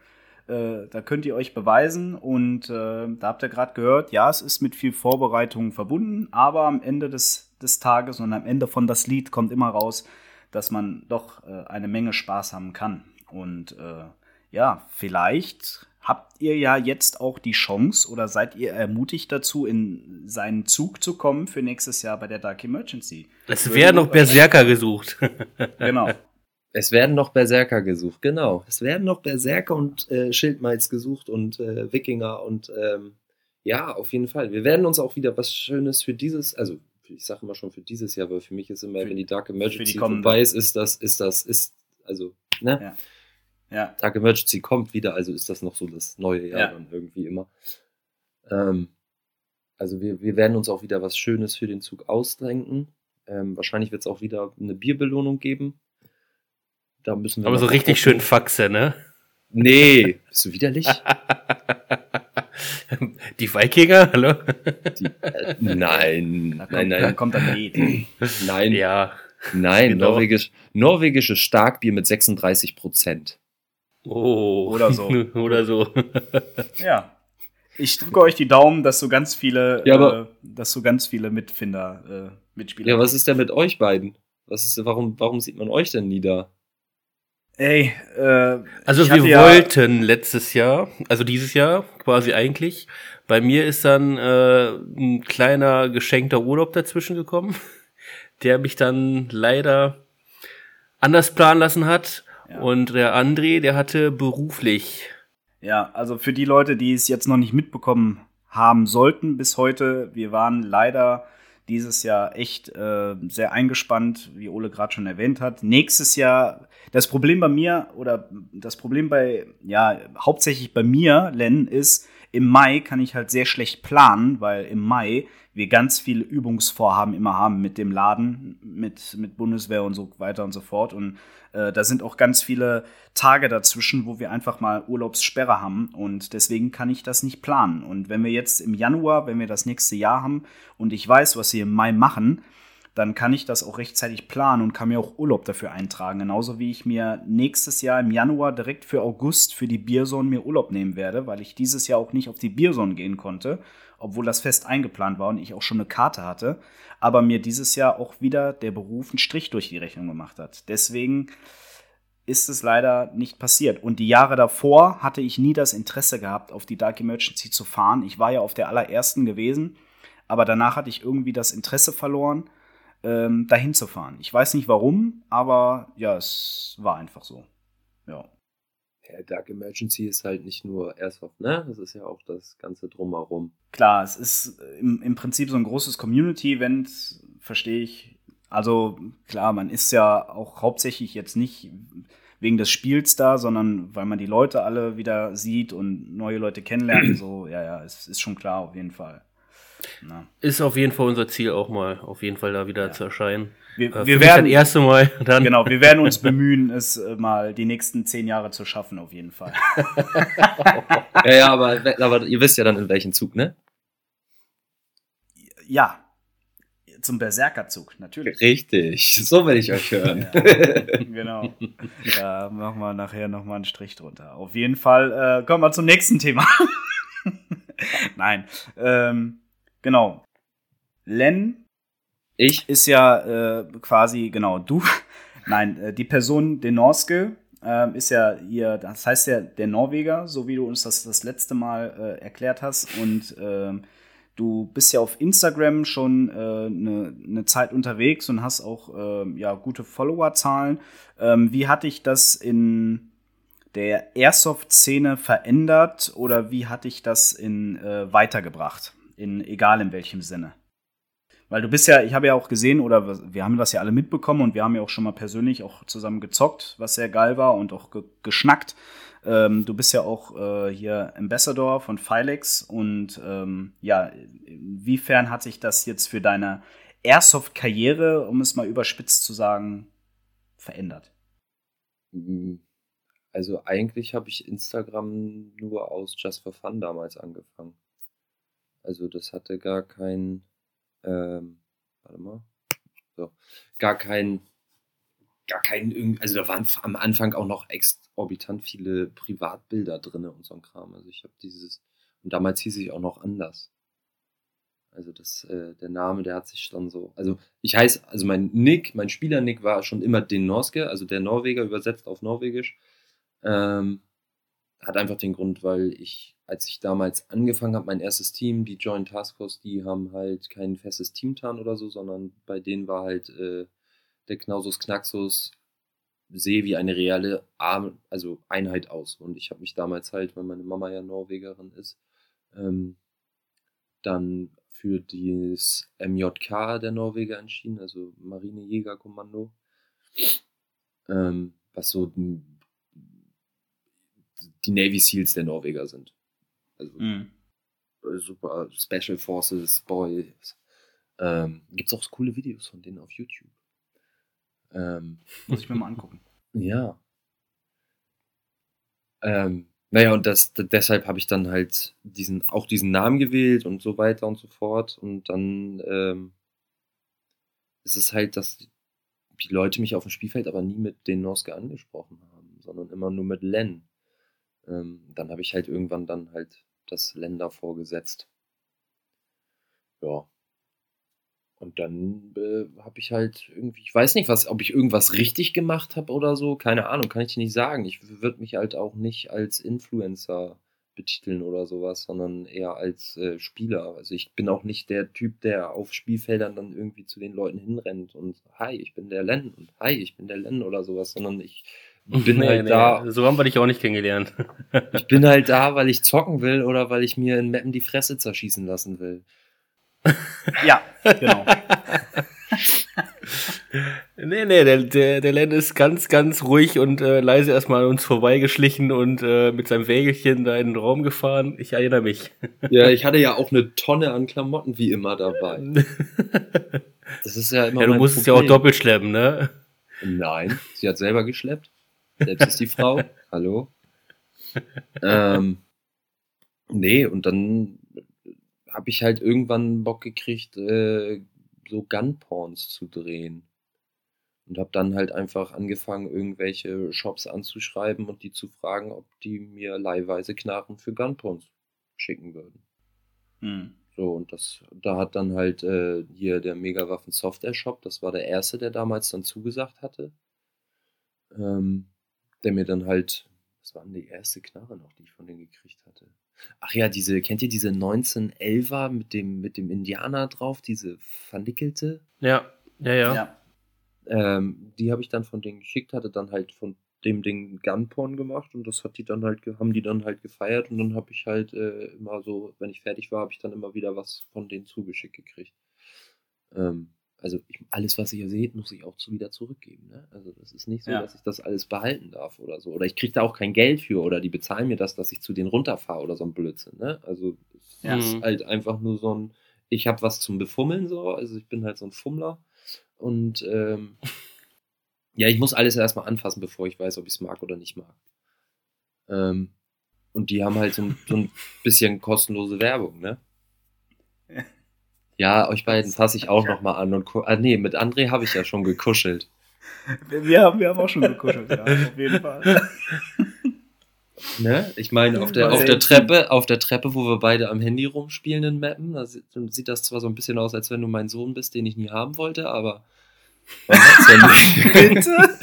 Äh, da könnt ihr euch beweisen und äh, da habt ihr gerade gehört, ja, es ist mit viel Vorbereitung verbunden, aber am Ende des, des Tages und am Ende von das Lied kommt immer raus, dass man doch äh, eine Menge Spaß haben kann. Und äh, ja, vielleicht habt ihr ja jetzt auch die Chance oder seid ihr ermutigt dazu, in seinen Zug zu kommen für nächstes Jahr bei der Dark Emergency? Es werden noch Berserker gesucht. genau. Es werden noch Berserker gesucht, genau. Es werden noch Berserker und äh, Schildmalz gesucht und äh, Wikinger und ähm, ja, auf jeden Fall. Wir werden uns auch wieder was Schönes für dieses, also ich sage immer schon für dieses Jahr, weil für mich ist immer, für, wenn die Dark Emergency die vorbei ist, ist das, ist das, ist, also, ne? Ja. Ja. Dark Emergency kommt wieder, also ist das noch so das neue Jahr ja. dann irgendwie immer. Ähm, also wir, wir werden uns auch wieder was Schönes für den Zug ausdenken. Ähm, wahrscheinlich wird es auch wieder eine Bierbelohnung geben. Da müssen wir Aber so richtig gucken. schön Faxe, ne? Nee, bist du widerlich? Die Vikinger, hallo? Die, äh, nein, da kommt, nein, nein. Da kommt dann Lied. Nein. Ja. Nein, genau. norwegisch, norwegisches Starkbier mit 36 Prozent. Oh. Oder so. Oder so. ja. Ich drücke euch die Daumen, dass so ganz viele, ja, äh, dass so ganz viele Mitfinder, äh, Mitspieler. Ja, was ist denn mit euch beiden? Was ist, warum, warum sieht man euch denn nie da? Ey, äh, also wir ja wollten letztes Jahr, also dieses Jahr quasi eigentlich. Bei mir ist dann äh, ein kleiner geschenkter Urlaub dazwischen gekommen, der mich dann leider anders planen lassen hat. Und der André, der hatte beruflich. Ja, also für die Leute, die es jetzt noch nicht mitbekommen haben sollten bis heute, wir waren leider dieses Jahr echt äh, sehr eingespannt, wie Ole gerade schon erwähnt hat. Nächstes Jahr, das Problem bei mir oder das Problem bei, ja, hauptsächlich bei mir, Len, ist, im Mai kann ich halt sehr schlecht planen, weil im Mai wir ganz viele Übungsvorhaben immer haben mit dem Laden, mit, mit Bundeswehr und so weiter und so fort. Und äh, da sind auch ganz viele Tage dazwischen, wo wir einfach mal Urlaubssperre haben. Und deswegen kann ich das nicht planen. Und wenn wir jetzt im Januar, wenn wir das nächste Jahr haben und ich weiß, was wir im Mai machen, dann kann ich das auch rechtzeitig planen und kann mir auch Urlaub dafür eintragen. Genauso wie ich mir nächstes Jahr im Januar direkt für August für die Bierson mir Urlaub nehmen werde, weil ich dieses Jahr auch nicht auf die Bierson gehen konnte, obwohl das fest eingeplant war und ich auch schon eine Karte hatte, aber mir dieses Jahr auch wieder der Beruf einen Strich durch die Rechnung gemacht hat. Deswegen ist es leider nicht passiert. Und die Jahre davor hatte ich nie das Interesse gehabt, auf die Dark Emergency zu fahren. Ich war ja auf der allerersten gewesen, aber danach hatte ich irgendwie das Interesse verloren ähm, dahin zu fahren. Ich weiß nicht warum, aber ja, es war einfach so. Ja. Ja, Dark Emergency ist halt nicht nur Airsoft, ne? Das ist ja auch das Ganze drumherum. Klar, es ist im, im Prinzip so ein großes Community-Event, verstehe ich. Also klar, man ist ja auch hauptsächlich jetzt nicht wegen des Spiels da, sondern weil man die Leute alle wieder sieht und neue Leute kennenlernt. so, ja, ja, es ist schon klar, auf jeden Fall. Na. Ist auf jeden Fall unser Ziel auch mal, auf jeden Fall da wieder ja. zu erscheinen. Wir, äh, wir werden das erste Mal dann. Genau, wir werden uns bemühen, es äh, mal die nächsten zehn Jahre zu schaffen, auf jeden Fall. ja, ja, aber, aber ihr wisst ja dann in welchem Zug, ne? Ja, zum Berserkerzug, natürlich. Richtig, so will ich euch hören. Ja, genau. Da machen wir nachher nochmal einen Strich drunter. Auf jeden Fall äh, kommen wir zum nächsten Thema. Nein. Ähm, genau. Len ich? ist ja äh, quasi, genau, du. Nein, äh, die Person Denorske äh, ist ja hier, das heißt ja der Norweger, so wie du uns das das letzte Mal äh, erklärt hast. Und ähm, du bist ja auf Instagram schon eine äh, ne, Zeit unterwegs und hast auch äh, ja, gute Followerzahlen. Ähm, wie hat dich das in der Airsoft-Szene verändert oder wie hat dich das in äh, weitergebracht? In egal in welchem Sinne. Weil du bist ja, ich habe ja auch gesehen, oder wir haben das ja alle mitbekommen und wir haben ja auch schon mal persönlich auch zusammen gezockt, was sehr geil war und auch ge geschnackt. Ähm, du bist ja auch äh, hier Ambassador von Filex und ähm, ja, inwiefern hat sich das jetzt für deine Airsoft-Karriere, um es mal überspitzt zu sagen, verändert? Also eigentlich habe ich Instagram nur aus Just for Fun damals angefangen. Also das hatte gar kein, ähm, warte mal, so, gar kein, gar kein, also da waren am Anfang auch noch exorbitant viele Privatbilder drin und so ein Kram. Also ich habe dieses, und damals hieß ich auch noch anders. Also das, äh, der Name, der hat sich dann so. Also ich heiße, also mein Nick, mein Spieler-Nick war schon immer den Norske, also der Norweger übersetzt auf Norwegisch. Ähm, hat einfach den Grund, weil ich, als ich damals angefangen habe, mein erstes Team, die Joint Task Force, die haben halt kein festes Teamtan oder so, sondern bei denen war halt äh, der Knausus Knaxus sehe wie eine reale Arm, also Einheit aus. Und ich habe mich damals halt, weil meine Mama ja Norwegerin ist, ähm, dann für das MJK der Norweger entschieden, also Marinejägerkommando, ähm, was so die Navy Seals der Norweger sind. Also mhm. super Special Forces, Boys. Ähm, Gibt es auch coole Videos von denen auf YouTube. Ähm, Muss ich mir mal angucken. Ja. Ähm, naja, und das, deshalb habe ich dann halt diesen, auch diesen Namen gewählt und so weiter und so fort. Und dann ähm, ist es halt, dass die Leute mich auf dem Spielfeld aber nie mit den Noske angesprochen haben, sondern immer nur mit Len. Ähm, dann habe ich halt irgendwann dann halt das Len davor gesetzt. Ja. Und dann äh, habe ich halt irgendwie, ich weiß nicht, was, ob ich irgendwas richtig gemacht habe oder so, keine Ahnung, kann ich nicht sagen. Ich würde mich halt auch nicht als Influencer betiteln oder sowas, sondern eher als äh, Spieler. Also ich bin auch nicht der Typ, der auf Spielfeldern dann irgendwie zu den Leuten hinrennt und hi, ich bin der Len und hi, ich bin der Len oder sowas, sondern ich bin nee, halt nee, da. So haben wir dich auch nicht kennengelernt. ich bin halt da, weil ich zocken will oder weil ich mir in Mappen die Fresse zerschießen lassen will. Ja, genau. nee, nee, der, der, der Len ist ganz, ganz ruhig und äh, leise erstmal an uns vorbeigeschlichen und äh, mit seinem Wägelchen da in den Raum gefahren. Ich erinnere mich. ja, ich hatte ja auch eine Tonne an Klamotten wie immer dabei. Das ist ja immer. Ja, du musstest ja auch doppelt schleppen, ne? Nein, sie hat selber geschleppt. Selbst ist die Frau. Hallo. Ähm, nee, und dann habe ich halt irgendwann Bock gekriegt, äh, so Gunporns zu drehen. Und habe dann halt einfach angefangen, irgendwelche Shops anzuschreiben und die zu fragen, ob die mir leihweise Knarren für Gunporns schicken würden. Hm. So, und das, da hat dann halt äh, hier der Megawaffen Software Shop, das war der erste, der damals dann zugesagt hatte. Ähm, der mir dann halt, was war denn die erste Knarre noch, die ich von denen gekriegt hatte? Ach ja, diese, kennt ihr diese 1911er mit dem, mit dem Indianer drauf, diese vernickelte? Ja, ja, ja. ja. Ähm, die habe ich dann von denen geschickt, hatte dann halt von dem Ding Gunporn gemacht und das hat die dann halt, haben die dann halt gefeiert und dann habe ich halt äh, immer so, wenn ich fertig war, habe ich dann immer wieder was von denen zugeschickt gekriegt. Ähm, also ich, alles, was ihr seht, muss ich auch zu, wieder zurückgeben. Ne? Also das ist nicht so, ja. dass ich das alles behalten darf oder so. Oder ich kriege da auch kein Geld für oder die bezahlen mir das, dass ich zu denen runterfahre oder so ein Blödsinn. Ne? Also es ja. ist mhm. halt einfach nur so ein, ich habe was zum Befummeln so, also ich bin halt so ein Fummler und ähm, ja, ich muss alles erstmal anfassen, bevor ich weiß, ob ich es mag oder nicht mag. Ähm, und die haben halt so, so ein bisschen kostenlose Werbung, ne? Ja, euch beiden fasse ich auch noch mal an und ah, nee, mit André habe ich ja schon gekuschelt. Wir haben, wir haben auch schon gekuschelt, ja, auf jeden Fall. Ne? Ich meine, auf der, auf der Treppe, auf der Treppe, wo wir beide am Handy rumspielen in Mappen, da sieht, sieht das zwar so ein bisschen aus, als wenn du mein Sohn bist, den ich nie haben wollte, aber Bitte?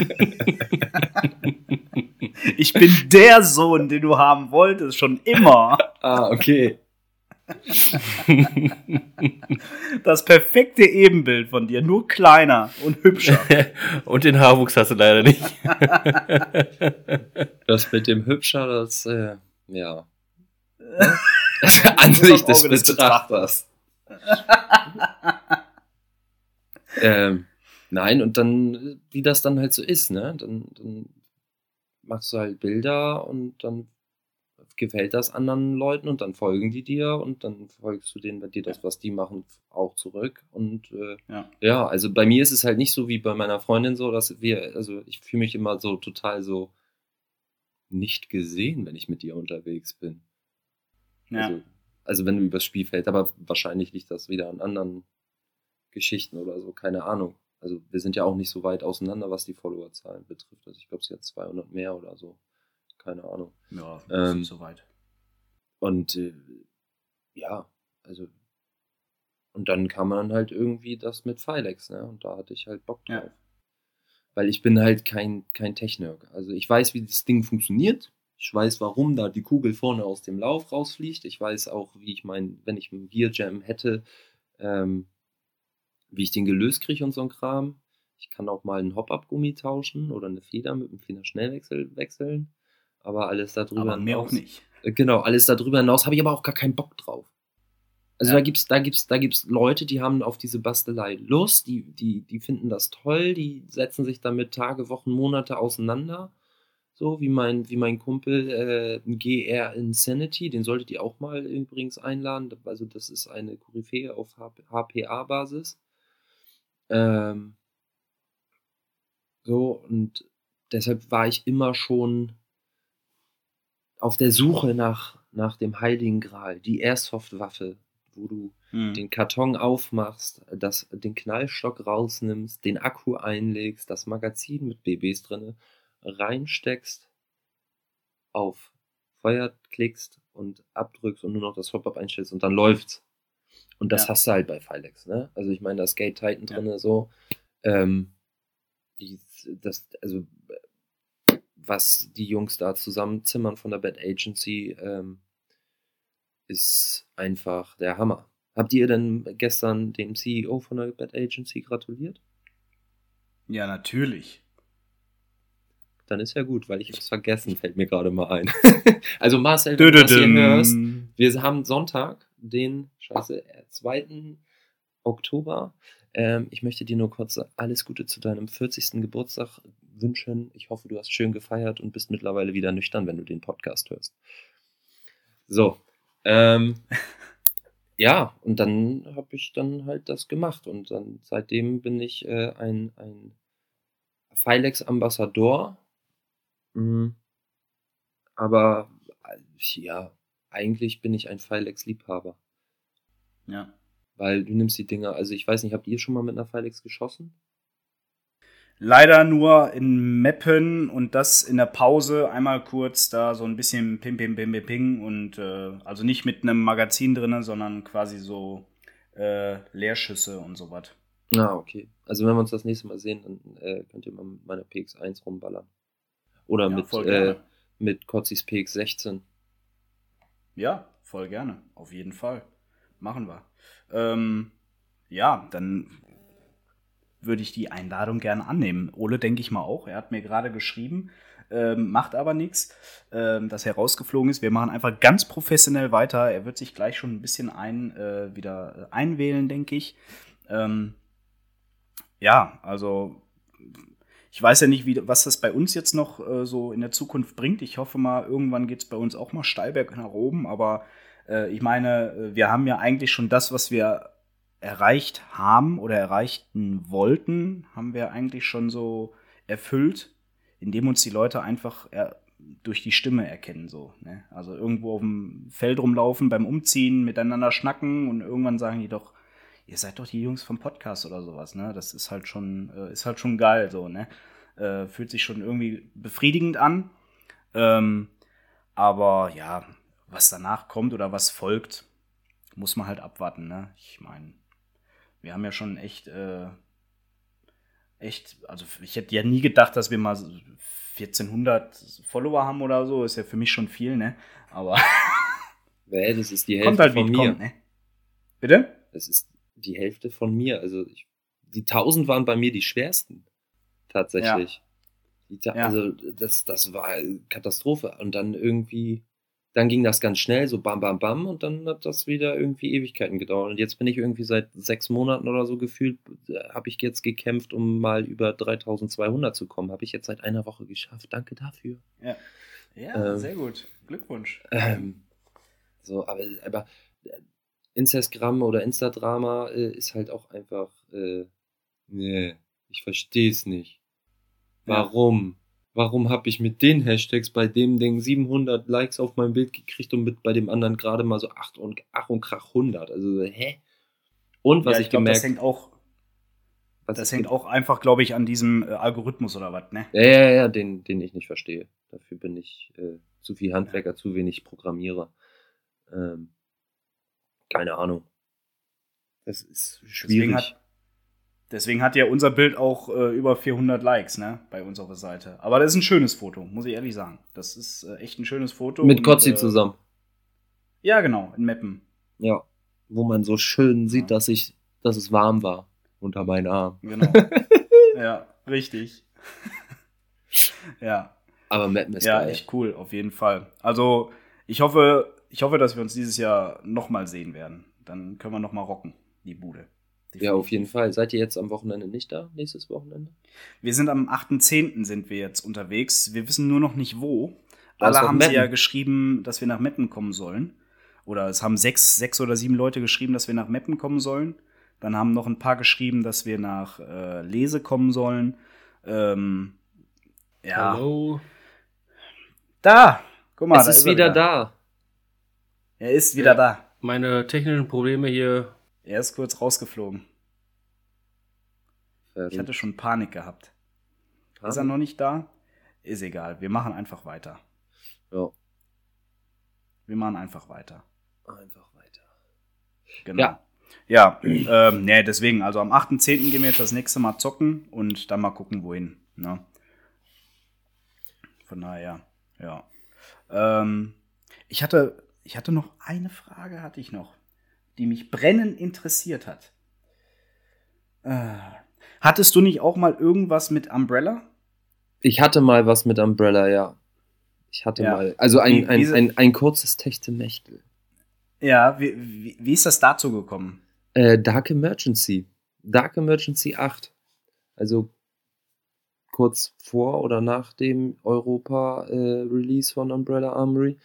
ich bin der Sohn, den du haben wolltest, schon immer. Ah, okay. Das perfekte Ebenbild von dir, nur kleiner und hübscher. und den Haarwuchs hast du leider nicht. das mit dem hübscher, das, äh, ja. Ansicht des, des Betrachters. ähm, nein, und dann, wie das dann halt so ist, ne? Dann, dann machst du halt Bilder und dann gefällt das anderen Leuten und dann folgen die dir und dann folgst du denen bei dir das, was die machen, auch zurück. Und äh, ja. ja. also bei mir ist es halt nicht so wie bei meiner Freundin so, dass wir, also ich fühle mich immer so total so nicht gesehen, wenn ich mit dir unterwegs bin. Ja. Also, also wenn du übers Spielfeld, aber wahrscheinlich liegt das wieder an anderen Geschichten oder so, keine Ahnung. Also wir sind ja auch nicht so weit auseinander, was die Followerzahlen betrifft. Also ich glaube, sie hat 200 mehr oder so keine Ahnung. Ja, ähm, soweit. Und äh, ja, also und dann kam man halt irgendwie das mit Filex, ne? Und da hatte ich halt Bock drauf. Ja. Weil ich bin halt kein, kein Technik. Also ich weiß, wie das Ding funktioniert. Ich weiß, warum da die Kugel vorne aus dem Lauf rausfliegt. Ich weiß auch, wie ich mein, wenn ich einen Gear Jam hätte, ähm, wie ich den gelöst kriege und so ein Kram. Ich kann auch mal einen Hop-Up-Gummi tauschen oder eine Feder mit einem Federschnellwechsel wechseln aber alles darüber aber mehr hinaus. auch nicht. Äh, genau, alles darüber hinaus habe ich aber auch gar keinen Bock drauf. Also ja. da gibt's, da gibt's, da gibt's Leute, die haben auf diese Bastelei Lust, die, die, die finden das toll, die setzen sich damit Tage, Wochen, Monate auseinander. So wie mein, wie mein Kumpel äh, GR Insanity, den solltet ihr auch mal übrigens einladen. Also das ist eine Koryphäe auf HPA-Basis. Ähm, so, und deshalb war ich immer schon auf der Suche nach, nach dem Heiligen Gral, die Airsoft-Waffe, wo du hm. den Karton aufmachst, das, den Knallstock rausnimmst, den Akku einlegst, das Magazin mit BBs drin reinsteckst, auf Feuer klickst und abdrückst und nur noch das Hop-Up einstellst und dann läuft's. Und das ja. hast du halt bei Filex, ne? Also ich meine, da ist Gate Titan drin, ja. so. Ähm, das, also was die Jungs da zusammenzimmern von der Bad Agency, ähm, ist einfach der Hammer. Habt ihr denn gestern dem CEO von der Bad Agency gratuliert? Ja, natürlich. Dann ist ja gut, weil ich es vergessen, fällt mir gerade mal ein. also Marcel, wenn du das hier hörst, wir haben Sonntag, den, scheiße, 2. Oktober. Ähm, ich möchte dir nur kurz alles Gute zu deinem 40. Geburtstag wünschen. Ich hoffe, du hast schön gefeiert und bist mittlerweile wieder nüchtern, wenn du den Podcast hörst. So. Ähm, ja, und dann habe ich dann halt das gemacht und dann seitdem bin ich äh, ein, ein Filex-Ambassador. Mhm. Aber äh, ja, eigentlich bin ich ein Filex-Liebhaber. Ja. Weil du nimmst die Dinger, also ich weiß nicht, habt ihr schon mal mit einer Filex geschossen? Leider nur in Meppen und das in der Pause einmal kurz da so ein bisschen pim pim pim pim ping und äh, also nicht mit einem Magazin drin, sondern quasi so äh, Leerschüsse und so was. Ah, okay. Also wenn wir uns das nächste Mal sehen, dann äh, könnt ihr mal mit meiner PX1 rumballern. Oder ja, mit, äh, mit Kotzis PX16. Ja, voll gerne. Auf jeden Fall. Machen wir. Ähm, ja, dann würde ich die Einladung gerne annehmen. Ole denke ich mal auch. Er hat mir gerade geschrieben, ähm, macht aber nichts, ähm, dass er rausgeflogen ist. Wir machen einfach ganz professionell weiter. Er wird sich gleich schon ein bisschen ein, äh, wieder einwählen, denke ich. Ähm, ja, also ich weiß ja nicht, wie, was das bei uns jetzt noch äh, so in der Zukunft bringt. Ich hoffe mal, irgendwann geht es bei uns auch mal steilberg nach oben. Aber äh, ich meine, äh, wir haben ja eigentlich schon das, was wir erreicht haben oder erreichten wollten, haben wir eigentlich schon so erfüllt, indem uns die Leute einfach er, durch die Stimme erkennen. So, ne? Also irgendwo auf dem Feld rumlaufen, beim Umziehen, miteinander schnacken und irgendwann sagen die doch, ihr seid doch die Jungs vom Podcast oder sowas, ne? Das ist halt schon, äh, ist halt schon geil, so, ne? Äh, fühlt sich schon irgendwie befriedigend an. Ähm, aber ja, was danach kommt oder was folgt, muss man halt abwarten, ne? Ich meine, wir haben ja schon echt, äh, echt, also ich hätte ja nie gedacht, dass wir mal 1400 Follower haben oder so, ist ja für mich schon viel, ne? Aber. Nee, das ist die Hälfte kommt halt von mir. kommt, ne? Bitte? Das ist die Hälfte von mir. Also ich, die 1000 waren bei mir die schwersten. Tatsächlich. Die, Ta- Ja. Also das, das war Katastrophe. Und dann irgendwie, dann ging das ganz schnell, so bam, bam, bam. Und dann hat das wieder irgendwie Ewigkeiten gedauert. Und jetzt bin ich irgendwie seit sechs Monaten oder so gefühlt, äh, habe ich jetzt gekämpft, um mal über 3200 zu kommen. Habe ich jetzt seit einer Woche geschafft. Danke dafür. Ja. Ja, Ähm. sehr gut. Glückwunsch. Ähm, so, aber, aber äh, Instagram oder Instadrama äh, ist halt auch einfach, äh, nee, ich verstehe es nicht. Ja. Warum? Habe ich mit den Hashtags bei dem Ding 700 Likes auf mein Bild gekriegt und mit bei dem anderen gerade mal so 8 und, ach und krach 100? Also, hä? Und was ja, ich, ich glaube, gemerkt das hängt auch, was das hängt auch einfach, glaube ich, an diesem äh, Algorithmus oder was, ne? Ja, ja, ja, den, den ich nicht verstehe. Dafür bin ich äh, zu viel Handwerker, zu wenig Programmierer. Ähm, keine Ahnung. Das ist Deswegen schwierig. hat, deswegen hat ja unser Bild auch äh, über 400 Likes, ne? Bei unserer Seite. Aber das ist ein schönes Foto, muss ich ehrlich sagen. Das ist äh, echt ein schönes Foto. Mit und, Gotzi äh, zusammen. Ja, genau, in Meppen. Ja. Wo man so schön sieht, Ja. dass ich, dass es warm war unter meinen Armen. Genau. ja, richtig. ja. Aber Mappen ist ja, geil. echt cool, auf jeden Fall. Also, ich hoffe, ich hoffe, dass wir uns dieses Jahr nochmal sehen werden. Dann können wir nochmal rocken, die Bude. Ja, auf jeden Fall. Seid ihr jetzt am Wochenende nicht da? Nächstes Wochenende? Wir sind am 8.10. sind wir jetzt unterwegs. Wir wissen nur noch nicht wo. Ist Alle haben sie ja geschrieben, dass wir nach Meppen kommen sollen. Oder es haben sechs, sechs oder sieben Leute geschrieben, dass wir nach Meppen kommen sollen. Dann haben noch ein paar geschrieben, dass wir nach äh, Lese kommen sollen. Ähm, ja, Hallo. da. Guck mal, es da ist er wieder da. Er ist wieder Ja. da. Meine technischen Probleme hier. Er ist kurz rausgeflogen. Ich hatte schon Panik gehabt. Ist er noch nicht da? Ist egal. Wir machen einfach weiter. Ja, Wir machen einfach weiter. einfach weiter. Genau. Ja. Ja, ähm, nee, deswegen, also am 8.10. gehen wir jetzt das nächste Mal zocken und dann mal gucken, wohin. Ne? Von daher, ja. Ähm, ich hatte, ich hatte noch eine Frage, hatte ich noch, die mich brennend interessiert hat. Äh, hattest du nicht auch mal irgendwas mit Umbrella? Ich hatte mal was mit Umbrella, ja. Ich hatte Ja. mal, also ein, ein, ein, ein kurzes Techtelmechtel. Ja, wie, wie, wie ist das dazu gekommen? Äh, Dark Emergency. Dark Emergency 8. Also kurz vor oder nach dem Europa-Release von Umbrella Armory.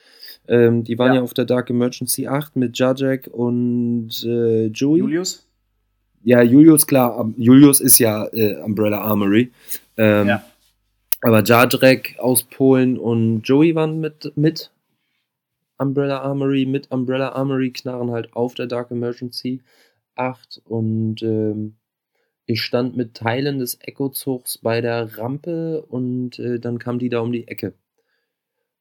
Ähm, die waren ja. Ja. auf der Dark Emergency 8 mit Jajek und äh, Joey. Julius? Ja, Julius, klar. am- Julius ist ja äh, Umbrella Armory. Ähm, Ja. Aber Jadrek aus Polen und Joey waren mit, mit Umbrella Armory, mit Umbrella Armory Knarren halt auf der Dark Emergency 8 und ähm, ich stand mit Teilen des Echo-Zugs bei der Rampe und äh, dann kam die da um die Ecke.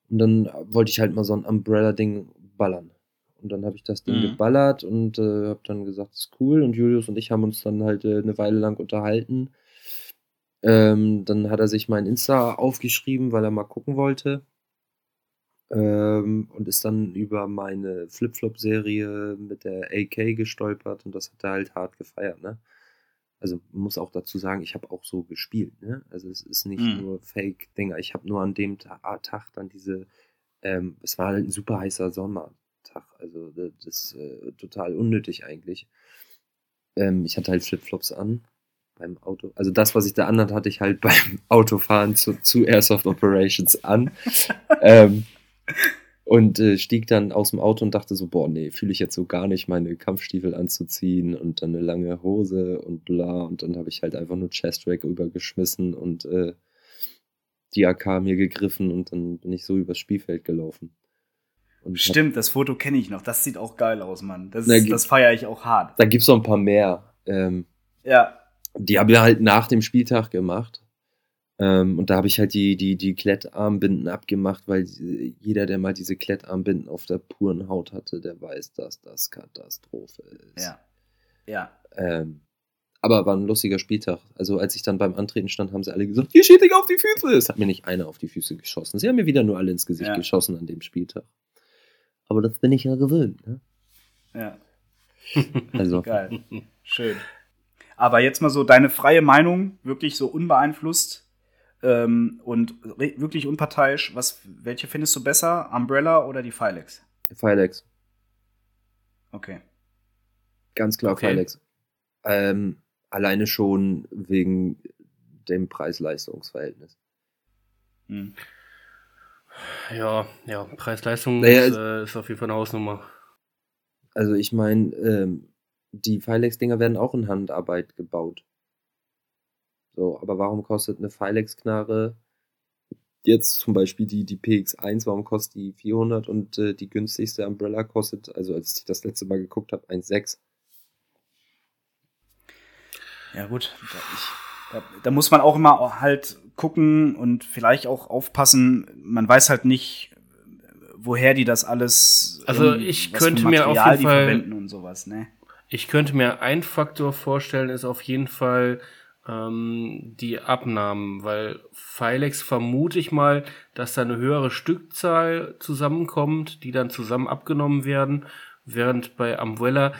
Und dann wollte ich halt mal so ein Umbrella-Ding ballern. Und dann habe ich das Ding Mhm. geballert und äh, habe dann gesagt, ist cool. Und Julius und ich haben uns dann halt äh, eine Weile lang unterhalten. Ähm, dann hat er sich mein Insta aufgeschrieben, weil er mal gucken wollte. Ähm, und ist dann über meine Flip-Flop-Serie mit der AK gestolpert und das hat er halt hart gefeiert, ne? Also man muss auch dazu sagen, ich habe auch so gespielt, ne? Also es ist nicht Mhm. nur Fake-Dinger. Ich habe nur an dem Ta Tag dann diese, ähm, es war halt ein super heißer Sommertag, also das, das ist äh, total unnötig eigentlich. Ähm, ich hatte halt Flipflops an beim Auto. Also das, was ich da anhat, hatte ich halt beim Autofahren zu, zu Airsoft Operations an. ähm, Und äh, stieg dann aus dem Auto und dachte so, boah, nee, fühle ich jetzt so gar nicht, meine Kampfstiefel anzuziehen und dann eine lange Hose und bla. Und dann habe ich halt einfach nur Chest-Rack übergeschmissen und äh, die AK mir gegriffen und dann bin ich so übers Spielfeld gelaufen. Und Stimmt, das Foto kenne ich noch. Das sieht auch geil aus, Mann. Das, Na, das feiere ich auch hart. Da gibt es noch ein paar mehr. Ähm, ja. Die haben wir halt nach dem Spieltag gemacht. Ähm, und da habe ich halt die, die, die Klettarmbinden abgemacht, weil jeder, der mal diese Klettarmbinden auf der puren Haut hatte, der weiß, dass das Katastrophe ist. Ja. Ja. Ähm, aber war ein lustiger Spieltag. Also als ich dann beim Antreten stand, haben sie alle gesagt, ihr schießt auf die Füße. Es hat mir nicht einer auf die Füße geschossen. Sie haben mir wieder nur alle ins Gesicht ja. geschossen an dem Spieltag. Aber das bin ich ja gewöhnt. Ne? Ja. Also. Geil. Schön. Aber jetzt mal so deine freie Meinung, wirklich so unbeeinflusst ähm, und wirklich unparteiisch. Was, welche findest du besser, Umbrella oder die Filex? Filex. Okay. Ganz klar okay. Filex. Ähm, alleine schon wegen dem Preis-Leistungs-Verhältnis. Hm. Ja, ja, Preis-Leistung naja, ist, äh, ist, auf jeden Fall eine Hausnummer. Also ich meine, ähm, die Filex-Dinger werden auch in Handarbeit gebaut. So, aber warum kostet eine Filex-Knarre jetzt zum Beispiel die, die PX1, warum kostet die 400 und äh, die günstigste Umbrella kostet, also als ich das letzte Mal geguckt habe, 1,6? Ja gut, da, ich, da, da, muss man auch immer halt gucken und vielleicht auch aufpassen. Man weiß halt nicht, woher die das alles. Also ich könnte mir auf jeden Fall verwenden und sowas. Ne? Ich könnte mir ein Faktor vorstellen, ist auf jeden Fall ähm, die Abnahmen, weil Filex vermute ich mal, dass da eine höhere Stückzahl zusammenkommt, die dann zusammen abgenommen werden, während bei Umbrella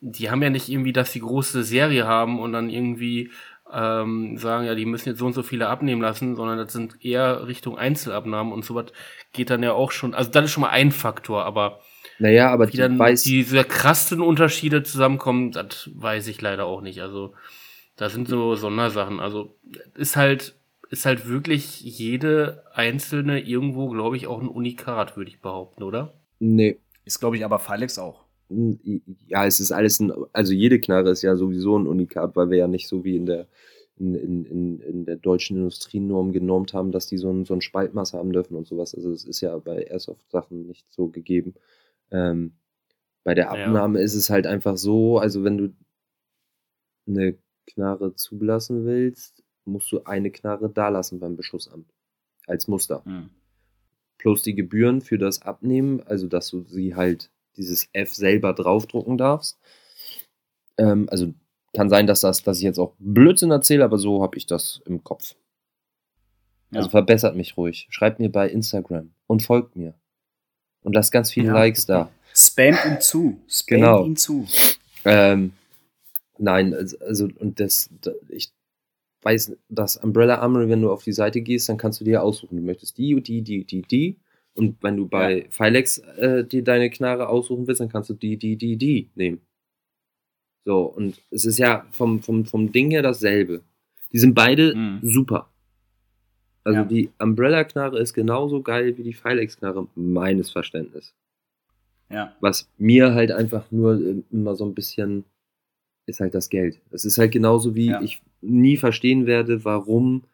die haben ja nicht irgendwie, dass sie große Serie haben und dann irgendwie ähm, sagen, ja, die müssen jetzt so und so viele abnehmen lassen, sondern das sind eher Richtung Einzelabnahmen und sowas geht dann ja auch schon, also das ist schon mal ein Faktor, aber naja, aber wie dann weiß diese krassen Unterschiede zusammenkommen, das weiß ich leider auch nicht. Also da sind so Sondersachen. Also ist halt ist halt wirklich jede einzelne irgendwo, glaube ich, auch ein Unikat, würde ich behaupten, oder? Nee. Ist, glaube ich, aber Filex auch ja, es ist alles ein, also jede Knarre ist ja sowieso ein Unikat, weil wir ja nicht so wie in der, in, in, in der deutschen Industrienorm genormt haben, dass die so ein, so ein Spaltmaß haben dürfen und sowas. Also es ist ja bei Airsoft-Sachen nicht so gegeben. Ähm, bei der Abnahme ja. ist es halt einfach so, also wenn du eine Knarre zulassen willst, musst du eine Knarre da lassen beim Beschussamt. Als Muster. Mhm. Plus die Gebühren für das Abnehmen, also dass du sie halt dieses F selber draufdrucken darfst. Ähm, also kann sein, dass, das, dass ich jetzt auch Blödsinn erzähle, aber so habe ich das im Kopf. Ja. Also verbessert mich ruhig. Schreibt mir bei Instagram und folgt mir. Und lasst ganz viele ja. Likes da. Spamt ihn zu. Spamt genau. ihn zu. Ähm, nein, also, und das, ich weiß, dass Umbrella Armory, wenn du auf die Seite gehst, dann kannst du dir aussuchen, du möchtest die, die, die, die, die. Und wenn du bei ja. Filex äh, dir deine Knarre aussuchen willst, dann kannst du die, die, die, die nehmen. So, und es ist ja vom, vom, vom Ding her dasselbe. Die sind beide mhm. super. Also ja. die Umbrella-Knarre ist genauso geil wie die Filex-Knarre, meines Verständnisses. Ja. Was mir halt einfach nur äh, immer so ein bisschen ist halt das Geld. Es ist halt genauso wie ja. ich nie verstehen werde, warum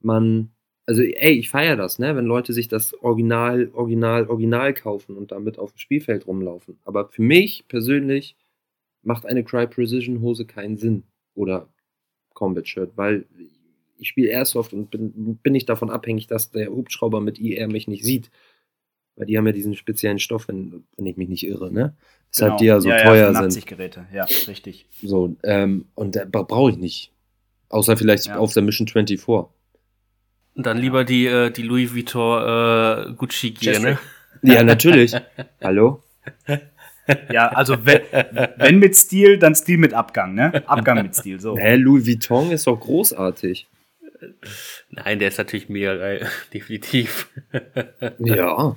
man also ey, ich feiere das, ne, wenn Leute sich das Original, Original, Original kaufen und damit auf dem Spielfeld rumlaufen. Aber für mich persönlich macht eine Cry Precision Hose keinen Sinn oder Combat Shirt, weil ich spiele Airsoft und bin, bin nicht davon abhängig, dass der Hubschrauber mit IR mich nicht sieht. Weil die haben ja diesen speziellen Stoff, wenn, wenn ich mich nicht irre, ne? Deshalb genau. die ja so ja, teuer ja, sind. Geräte, ja, richtig. So, ähm, und da brauche ich nicht. Außer vielleicht ja. auf der Mission 24. Dann lieber die, äh, die Louis Vuitton äh, Gucci Gear, ne? Ja, natürlich. Hallo? Ja, also wenn, wenn mit Stil, dann Stil mit Abgang, ne? Abgang mit Stil, so. Hä, Louis Vuitton ist doch großartig. Nein, der ist natürlich mega geil, definitiv. ja.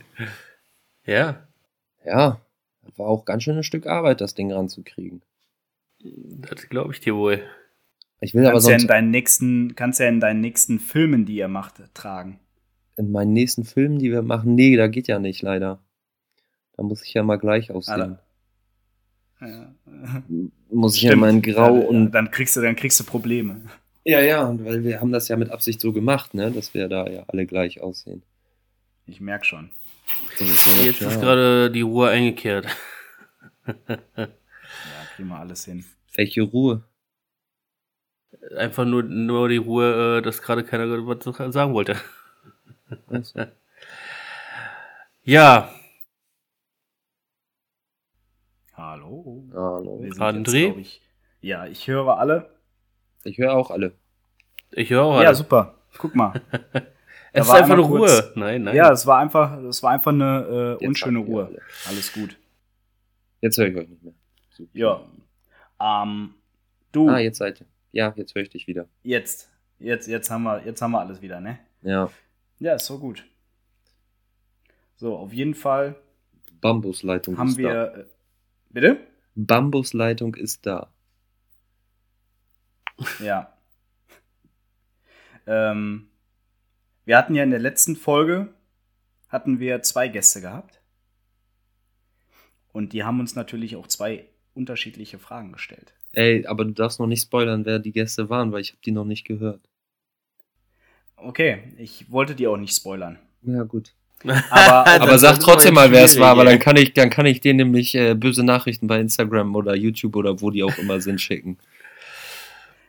Ja. Ja. War auch ganz schön ein Stück Arbeit, das Ding ranzukriegen. Das glaube ich dir wohl. Ich will aber sonst ja in deinen nächsten, kannst ja in deinen nächsten Filmen, die ihr macht, tragen. in meinen nächsten Filmen, die wir machen, nee, da geht ja nicht, leider. Da muss ich ja mal gleich aussehen. Ja. Muss ich ja Stimmt. mal in Grau dann, und. dann kriegst du, dann kriegst du Probleme. Ja, ja, und weil wir haben das ja mit Absicht so gemacht, ne, dass wir da ja alle gleich aussehen. Ich merk schon. Ist ja Jetzt klar. ist gerade die Ruhe eingekehrt. Ja, kriegen wir alles hin. Welche Ruhe? Einfach nur, nur die Ruhe, äh, dass gerade keiner was sagen wollte. Also, Ja, Hallo. Hallo. Wir sind André? glaub ich, ja, ich höre alle. Ich höre auch alle. ich höre auch Ja, alles. super. Guck mal. Es ist war einfach einmal nur kurz- Ruhe. Nein, nein. Ja, es war einfach, es war einfach eine äh, unschöne Ruhe. alle. Alles gut. Jetzt höre ich euch nicht mehr. Super. Ja. Ähm, du, Ah, jetzt seid ihr. Ja, jetzt höre ich dich wieder. jetzt, jetzt, jetzt haben wir, jetzt haben wir alles wieder, ne? Ja. Ja, ist so gut. So, auf jeden Fall Bambusleitung haben ist wir. da. Äh, bitte? Bambusleitung ist da. Ja. ähm, wir hatten ja in der letzten Folge hatten wir zwei Gäste gehabt. Und die haben uns natürlich auch zwei unterschiedliche Fragen gestellt. Ey, aber du darfst noch nicht spoilern, wer die Gäste waren, weil ich habe die noch nicht gehört. Okay, ich wollte die auch nicht spoilern. Ja, gut. Aber- Aber sag trotzdem mal, wer es war, weil dann kann ich, dann kann ich denen nämlich äh, böse Nachrichten bei Instagram oder YouTube oder wo die auch immer sind schicken.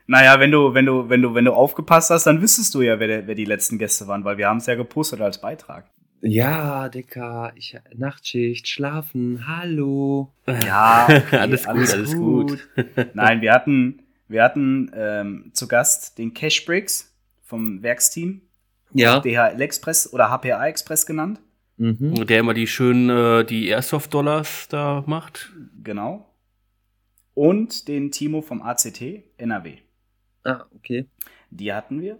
Naja, wenn du, wenn du, wenn du, wenn du aufgepasst hast, dann wüsstest du ja, wer, der, wer die letzten Gäste waren, weil wir haben es ja gepostet als Beitrag. Ja, Dicker, ich Nachtschicht, schlafen, hallo. Ja, okay, Alles gut, alles gut. Nein, wir hatten, wir hatten ähm, zu Gast den Cash Bricks vom Werksteam, Ja. DHL Express oder HPA Express genannt. Mhm. Der immer die schönen, äh, die Airsoft-Dollars da macht. Genau. Und den Timo vom ACT NRW. Ah, okay. Die hatten wir.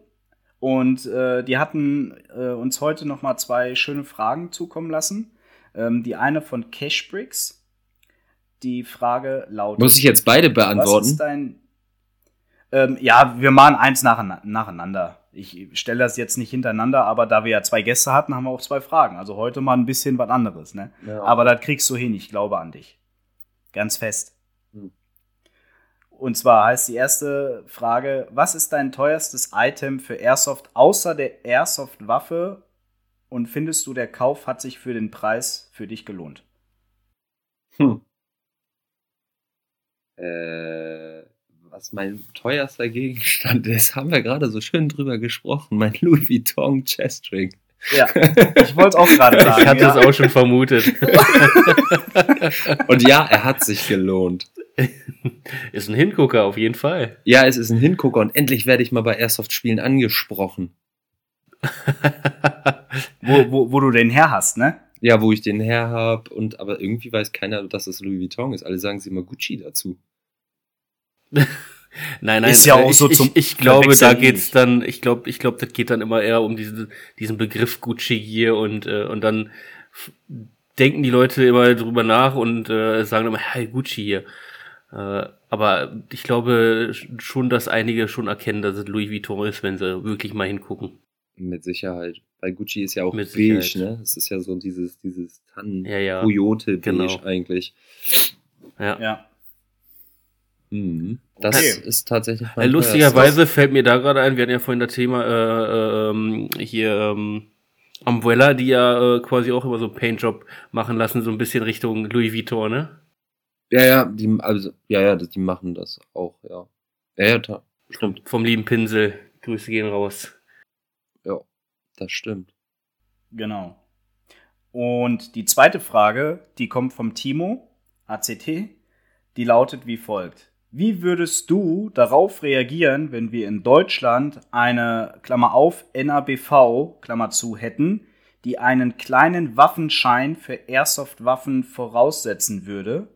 Und äh, die hatten äh, uns heute noch mal zwei schöne Fragen zukommen lassen. Ähm, die eine von Cashbricks. Die Frage lautet: Muss ich jetzt beide Was ist beantworten? dein. Ähm, ja, wir machen eins nacheinander. nacheinander. Ich stelle das jetzt nicht hintereinander, aber da wir ja zwei Gäste hatten, haben wir auch zwei Fragen. Also heute mal ein bisschen was anderes. Ne? Ja. Aber das kriegst du hin, ich glaube an dich. Ganz fest. Und zwar heißt die erste Frage: Was ist dein teuerstes Item für Airsoft außer der Airsoft-Waffe? Und findest du, der Kauf hat sich für den Preis für dich gelohnt? Hm. Äh, was mein teuerster Gegenstand ist, haben wir gerade so schön drüber gesprochen. Mein Louis Vuitton Chestring. Ja, ich wollte es auch gerade sagen. Ich hatte ja. es auch schon vermutet. Und ja, er hat sich gelohnt. Ist ein Hingucker, auf jeden Fall. Ja, es ist ein Hingucker und endlich werde ich mal bei Airsoft-Spielen angesprochen. wo, wo, wo du den her hast, ne? Ja, wo ich den her habe und aber irgendwie weiß keiner, dass es Louis Vuitton ist. Alle sagen sie immer Gucci dazu. Nein, nein, Ist ja äh, auch ich, so zum ich, ich glaube, da geht's nicht. dann, ich glaube, ich glaube, das geht dann immer eher um diesen, diesen Begriff Gucci hier und, äh, und dann denken die Leute immer drüber nach und äh, sagen immer, hey, Gucci hier. Äh, aber ich glaube schon, dass einige schon erkennen, dass es Louis Vuitton ist, wenn sie wirklich mal hingucken. Mit Sicherheit. Weil Gucci ist ja auch Mit beige, Sicherheit. ne? Es ist ja so dieses, dieses Tannen, Ja, ja. Coyote beige Genau. eigentlich. Ja. Ja. Mhm. Das Okay. ist tatsächlich Äh, mein lustigerweise fällt mir da gerade ein, wir hatten ja vorhin das Thema äh, äh, ähm, hier ähm, Umbrella, die ja äh, quasi auch immer so einen Paintjob machen lassen, so ein bisschen Richtung Louis Vuitton, ne? Ja, ja, die, also, ja, ja, die machen das auch, ja. Ja, ja, ta- stimmt. Vom lieben Pinsel. Grüße gehen raus. Ja, das stimmt. Genau. Und die zweite Frage, die kommt vom Timo, ACT, die lautet wie folgt. Wie würdest du darauf reagieren, wenn wir in Deutschland eine, Klammer auf, NABV, Klammer zu, hätten, die einen kleinen Waffenschein für Airsoft-Waffen voraussetzen würde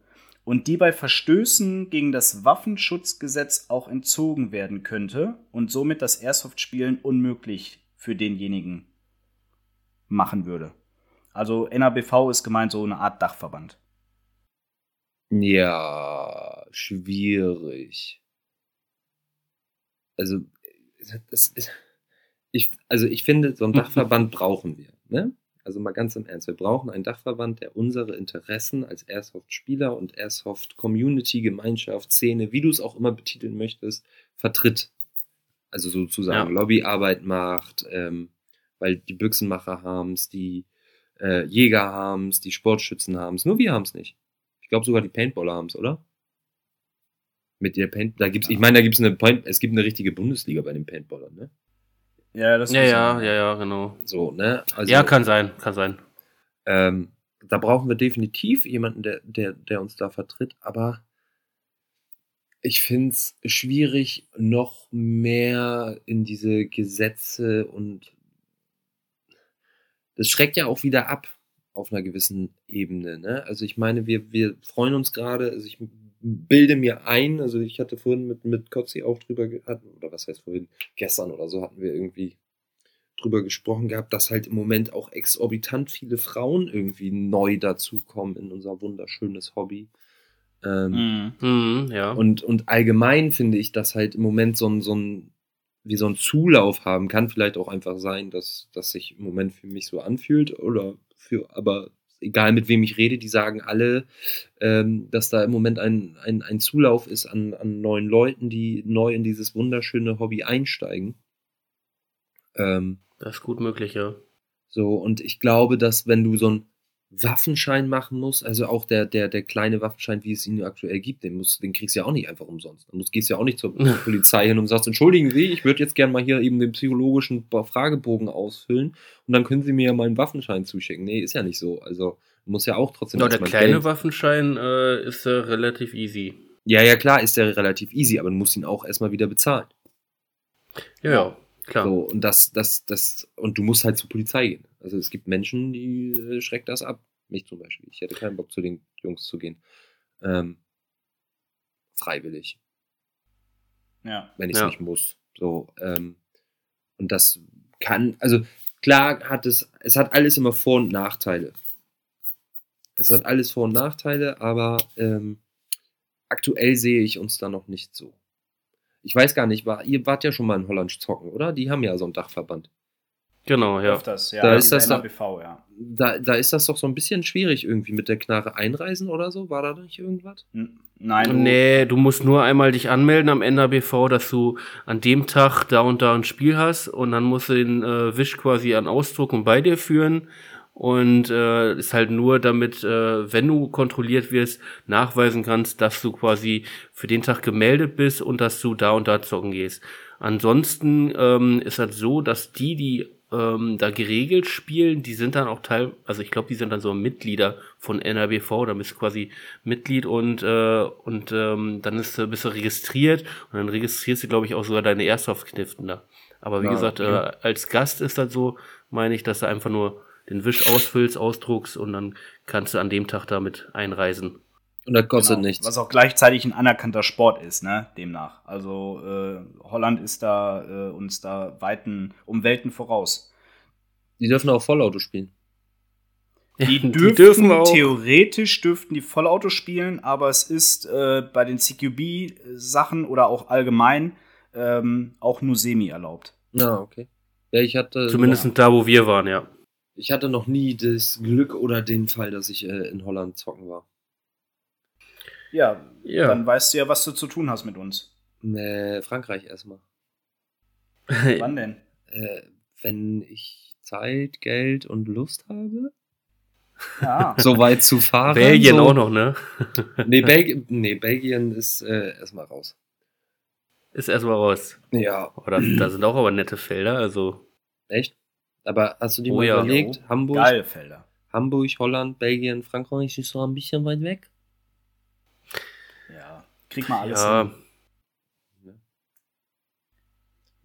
und die bei Verstößen gegen das Waffenschutzgesetz auch entzogen werden könnte und somit das Airsoft-Spielen unmöglich für denjenigen machen würde. Also NABV ist gemeint so eine Art Dachverband. Ja, schwierig. Also, das ist, ich, also ich finde, so einen Mhm. Dachverband brauchen wir. Ne? Also mal ganz im Ernst, wir brauchen einen Dachverband, der unsere Interessen als Airsoft-Spieler und Airsoft-Community, Gemeinschaft, Szene, wie du es auch immer betiteln möchtest, vertritt. Also sozusagen Ja. Lobbyarbeit macht, ähm, weil die Büchsenmacher haben es, die äh, Jäger haben es, die Sportschützen haben es, nur wir haben es nicht. Ich glaube sogar die Paintballer haben es, oder? Mit der Paint, da gibt's, ich meine, da gibt's eine Paint, es gibt eine richtige Bundesliga bei den Paintballern, ne? Ja, das Ja, ja, ja, ja, genau. So, ne? Also, ja, kann sein, kann sein. Ähm, da brauchen wir definitiv jemanden, der, der, der uns da vertritt, aber ich finde es schwierig, noch mehr in diese Gesetze und das schreckt ja auch wieder ab auf einer gewissen Ebene. Ne? Also ich meine, wir, wir freuen uns gerade, also ich bilde mir ein, also ich hatte vorhin mit, mit Kotzi auch drüber gehabt, oder was heißt vorhin, gestern oder so hatten wir irgendwie drüber gesprochen gehabt, dass halt im Moment auch exorbitant viele Frauen irgendwie neu dazukommen in unser wunderschönes Hobby. Ähm. Mhm, ja. und, und allgemein finde ich, dass halt im Moment so ein, so ein, wie so ein Zulauf haben kann, vielleicht auch einfach sein, dass das sich im Moment für mich so anfühlt oder für, aber egal mit wem ich rede, die sagen alle, ähm, dass da im Moment ein, ein, ein Zulauf ist an, an neuen Leuten, die neu in dieses wunderschöne Hobby einsteigen. Ähm, Das ist gut möglich, ja. so, und ich glaube, dass wenn du so einen Waffenschein machen musst, also auch der, der, der kleine Waffenschein, wie es ihn aktuell gibt, den, musst, den kriegst du ja auch nicht einfach umsonst. Du musst, gehst ja auch nicht zur Polizei hin und sagst, entschuldigen Sie, ich würde jetzt gerne mal hier eben den psychologischen Fragebogen ausfüllen und dann können Sie mir ja mal einen Waffenschein zuschicken. Nee, ist ja nicht so. Also du musst ja auch trotzdem Ja, der kleine Geld- Waffenschein äh, ist äh, relativ easy. Ja, ja, klar, ist der relativ easy, aber du musst ihn auch erstmal wieder bezahlen. Ja, ja, klar. So, und das, das, das, und du musst halt zur Polizei gehen. Also es gibt Menschen, die äh, schreckt das ab. Mich zum Beispiel. Ich hätte keinen Bock, zu den Jungs zu gehen. Ähm, freiwillig, Ja. wenn ich es Ja. nicht muss. So, ähm, und das kann, also klar hat es, es hat alles immer Vor- und Nachteile. Es hat alles Vor- und Nachteile, aber ähm, aktuell sehe ich uns da noch nicht so. Ich weiß gar nicht, war, ihr wart ja schon mal in Holland zocken, oder? Die haben ja so einen Dachverband. Genau, ja. Öfters, ja. Da ist das doch- NABV, ja. Da, da ist das doch so ein bisschen schwierig irgendwie mit der Knarre einreisen oder so. War da nicht irgendwas? N- Nein, du, Nee, du musst nur einmal dich anmelden am NABV, dass du an dem Tag da und da ein Spiel hast und dann musst du den äh, Wisch quasi an Ausdruck und bei dir führen und äh, ist halt nur damit, äh, wenn du kontrolliert wirst, nachweisen kannst, dass du quasi für den Tag gemeldet bist und dass du da und da zocken gehst. Ansonsten ähm, ist halt so, dass die, die ähm, da geregelt spielen, die sind dann auch Teil, also ich glaube, die sind dann so Mitglieder von NRBV, da bist du quasi Mitglied und, äh, und ähm, dann ist, bist du registriert und dann registrierst du, glaube ich, auch sogar deine Airsoft-Kniften da. Aber wie Ja, gesagt, okay. äh, als Gast ist das so, meine ich, dass du einfach nur den Wisch ausfüllst, ausdruckst und dann kannst du an dem Tag damit einreisen. Und das kostet genau, nichts. Was auch gleichzeitig ein anerkannter Sport ist, ne? Demnach. Also äh, Holland ist da äh, uns da weiten um Welten voraus. Die dürfen auch Vollauto spielen. Die, Die dürften, dürfen auch- theoretisch dürften die Vollauto spielen, aber es ist äh, bei den CQB-Sachen oder auch allgemein ähm, auch nur semi erlaubt. Na, okay. Ja, ich hatte, Zumindest da, wo wir waren, ja. Ich hatte noch nie das Glück oder den Fall, dass ich äh, in Holland zocken war. Ja, Ja. dann weißt du ja, was du zu tun hast mit uns. Äh, Frankreich erstmal. Wann denn? Äh, wenn ich Zeit, Geld und Lust habe, Ja. so weit zu fahren. Belgien so. auch noch, ne? Nee, Belgien, nee, Belgien ist äh, erstmal raus. Ist erstmal raus. Ja, Oder da sind auch aber nette Felder, also. echt? Aber hast du dir Oh mal ja. überlegt, Jo. Hamburg, Geil, Felder. Hamburg, Holland, Belgien, Frankreich ist so ein bisschen weit weg? Ja. Krieg mal alles Ja, hin.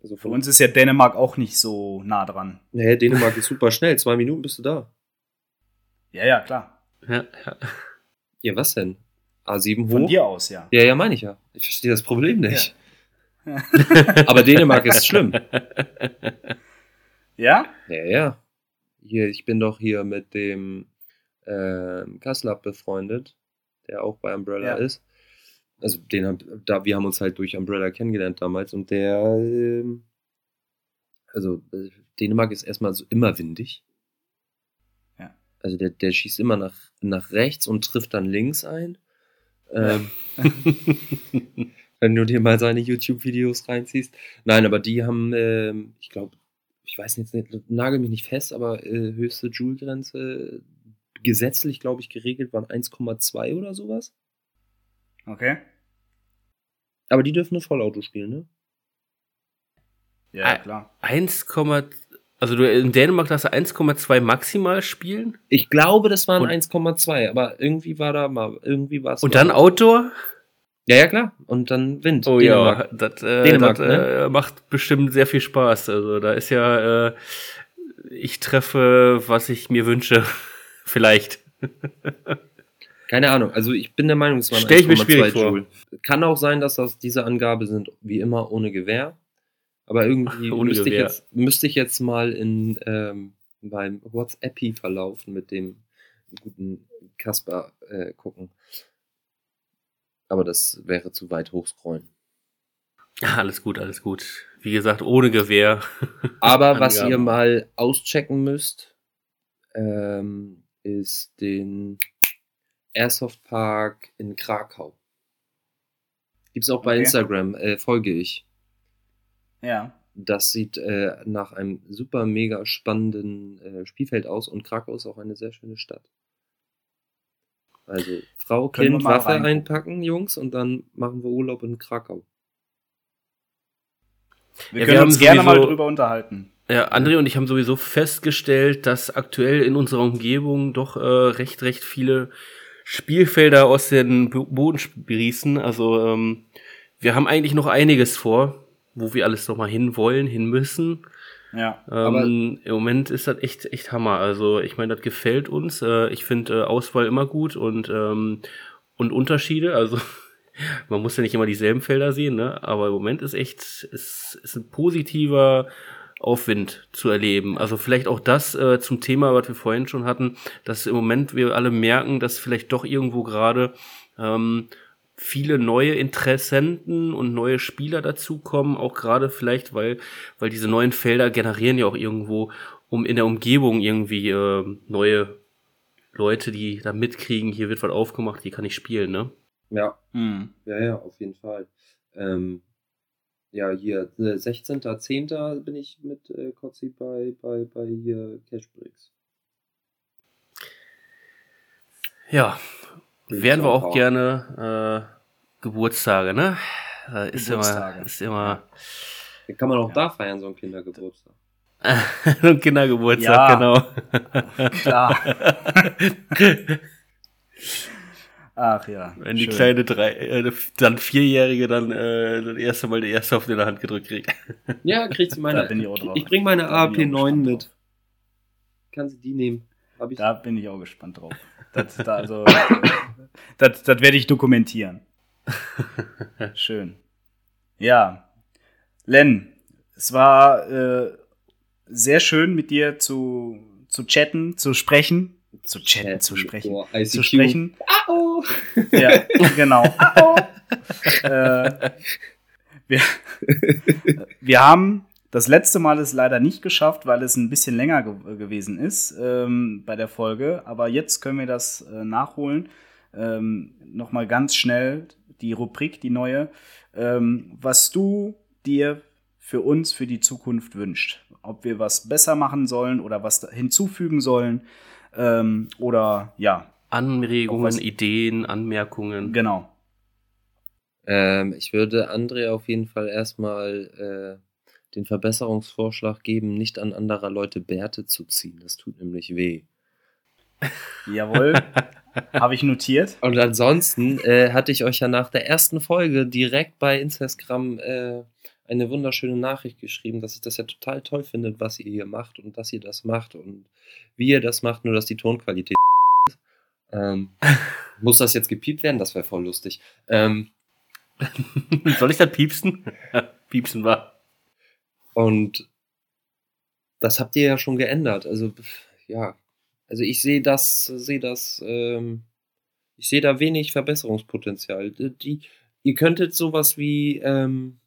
Also Für uns ist ja Dänemark auch nicht so nah dran. Nee, Dänemark ist super schnell. Zwei Minuten bist du da. Ja, ja, klar. ja, ja. Ja, was denn? A7 hoch? Von dir aus, ja. Ja, ja, meine ich ja. Ich verstehe das Problem nicht. Aber Dänemark ist schlimm. Ja? Ja, ja. Hier, ich bin doch hier mit dem ähm, Kasslab befreundet, der auch bei Umbrella Ja. ist. Also den hab, da, wir haben uns halt durch Umbrella kennengelernt damals und der ähm, also äh, Dänemark ist erstmal so immer windig. Ja. Also der, der schießt immer nach, nach rechts und trifft dann links ein. Ähm, wenn du dir mal seine YouTube-Videos reinziehst. Nein, aber die haben, ähm, ich glaube, ich weiß jetzt nicht, nagel mich nicht fest, aber äh, höchste Joule-Grenze gesetzlich, glaube ich, geregelt waren 1,2 oder sowas. Okay. Aber die dürfen nur Vollauto spielen, ne? Ja, klar. 1, also du in Dänemark darfst du 1,2 maximal spielen Ich glaube, das waren Und- 1,2, aber irgendwie war da mal, irgendwie war es. und dann Outdoor? Ja, ja, klar. Und dann Wind. Oh Dänemark. ja, das, äh, Dänemark, das ne? äh, macht bestimmt sehr viel Spaß. Also da ist ja, äh, ich treffe, was ich mir wünsche. Vielleicht. Keine Ahnung. Also ich bin der Meinung, es waren Stell ich mir 1,2 schwierig vor. Kann auch sein, dass das diese Angabe sind, wie immer ohne Gewehr. Aber irgendwie Ohne müsste, ich jetzt, müsste ich jetzt mal in ähm, beim WhatsApp-Verlauf mit dem guten Kasper äh, gucken. Aber das wäre zu weit hochscrollen. Alles gut, alles gut. Wie gesagt, ohne Gewehr. Aber was ihr mal auschecken müsst, ähm, ist den Airsoft Park in Krakau. Gibt's auch bei Okay. Instagram, äh, folge ich. Ja. Das sieht äh, nach einem super mega spannenden äh, Spielfeld aus und Krakau ist auch eine sehr schöne Stadt. Also Frau, Können wir Kind, mal Waffe reingucken. einpacken, Jungs, und dann machen wir Urlaub in Krakau. Wir Ja, können wir uns gerne mal sowieso- drüber unterhalten. Ja, André und ich haben sowieso festgestellt, dass aktuell in unserer Umgebung doch äh, recht, recht viele Spielfelder aus den Bo- Boden sprießen. Also ähm, wir haben eigentlich noch einiges vor, wo wir alles noch mal hin wollen, hin müssen. Ja. Aber- Ähm, Im Moment ist das echt, echt Hammer. Also ich meine, das gefällt uns. Äh, ich finde äh, Auswahl immer gut und, ähm, und Unterschiede. Also man muss ja nicht immer dieselben Felder sehen, ne? aber im Moment ist echt, ist, ist ein positiver Aufwind zu erleben. Also vielleicht auch das äh, zum Thema, was wir vorhin schon hatten, dass im Moment wir alle merken, dass vielleicht doch irgendwo gerade ähm, viele neue Interessenten und neue Spieler dazukommen, auch gerade vielleicht, weil, weil diese neuen Felder generieren ja auch irgendwo, um in der Umgebung irgendwie äh, neue Leute, die da mitkriegen, hier wird was aufgemacht, hier kann ich spielen, ne? Ja, Hm. Ja, ja, auf jeden Fall. Ähm, ja, hier, äh, 16.10. bin ich mit äh, Kotzi bei, bei, bei hier Cashbricks. Ja, wären wir auch gerne äh, Geburtstage, ne? Ist immer, Geburtstage. ist immer Den kann man auch Ja. da feiern, so ein Kindergeburtstag. ein Kindergeburtstag, Ja. genau. Klar. Ach ja. Wenn die schön. kleine drei, äh, dann Vierjährige dann äh, das erste Mal die erste auf in der Hand gedrückt kriegt. Ja, kriegt sie meine. Da bin ich auch drauf. ich bring meine Da bin ich auch AP9 gespannt mit. drauf. Kann sie die nehmen? Hab ich. Da bin ich auch gespannt drauf. Das, da, also, das, das werde ich dokumentieren. Schön. Ja. Len, es war äh, sehr schön mit dir zu, zu chatten, zu sprechen. Zu chatten, zu sprechen. Boah, ICQ. Zu sprechen. Ah, oh. Ja, genau. äh, wir, wir haben das letzte Mal es leider nicht geschafft, weil es ein bisschen länger ge gewesen ist ähm, bei der Folge. Aber jetzt können wir das äh, nachholen. Ähm, Nochmal ganz schnell die Rubrik, die neue. Ähm, was du dir für uns für die Zukunft wünscht. Ob wir was besser machen sollen oder was hinzufügen sollen. Ähm, oder ja, Anregungen, Ideen, Anmerkungen. genau. Ähm, ich würde André auf jeden Fall erstmal äh, den Verbesserungsvorschlag geben, nicht an anderer Leute Bärte zu ziehen. Das tut nämlich weh. Jawohl. Habe ich notiert. Und ansonsten äh, hatte ich euch ja nach der ersten Folge direkt bei Instagram äh, eine wunderschöne Nachricht geschrieben, dass ich das ja total toll finde, was ihr hier macht und dass ihr das macht und wie ihr das macht, nur dass die Tonqualität ist. Ähm, muss das jetzt gepiept werden? Das wäre voll lustig. Ähm, Soll ich das piepsen? piepsen war. Und das habt ihr ja schon geändert. Also, ja. Also ich sehe das, sehe das, ähm, ich sehe da wenig Verbesserungspotenzial. Die, ihr könntet sowas wie, ähm,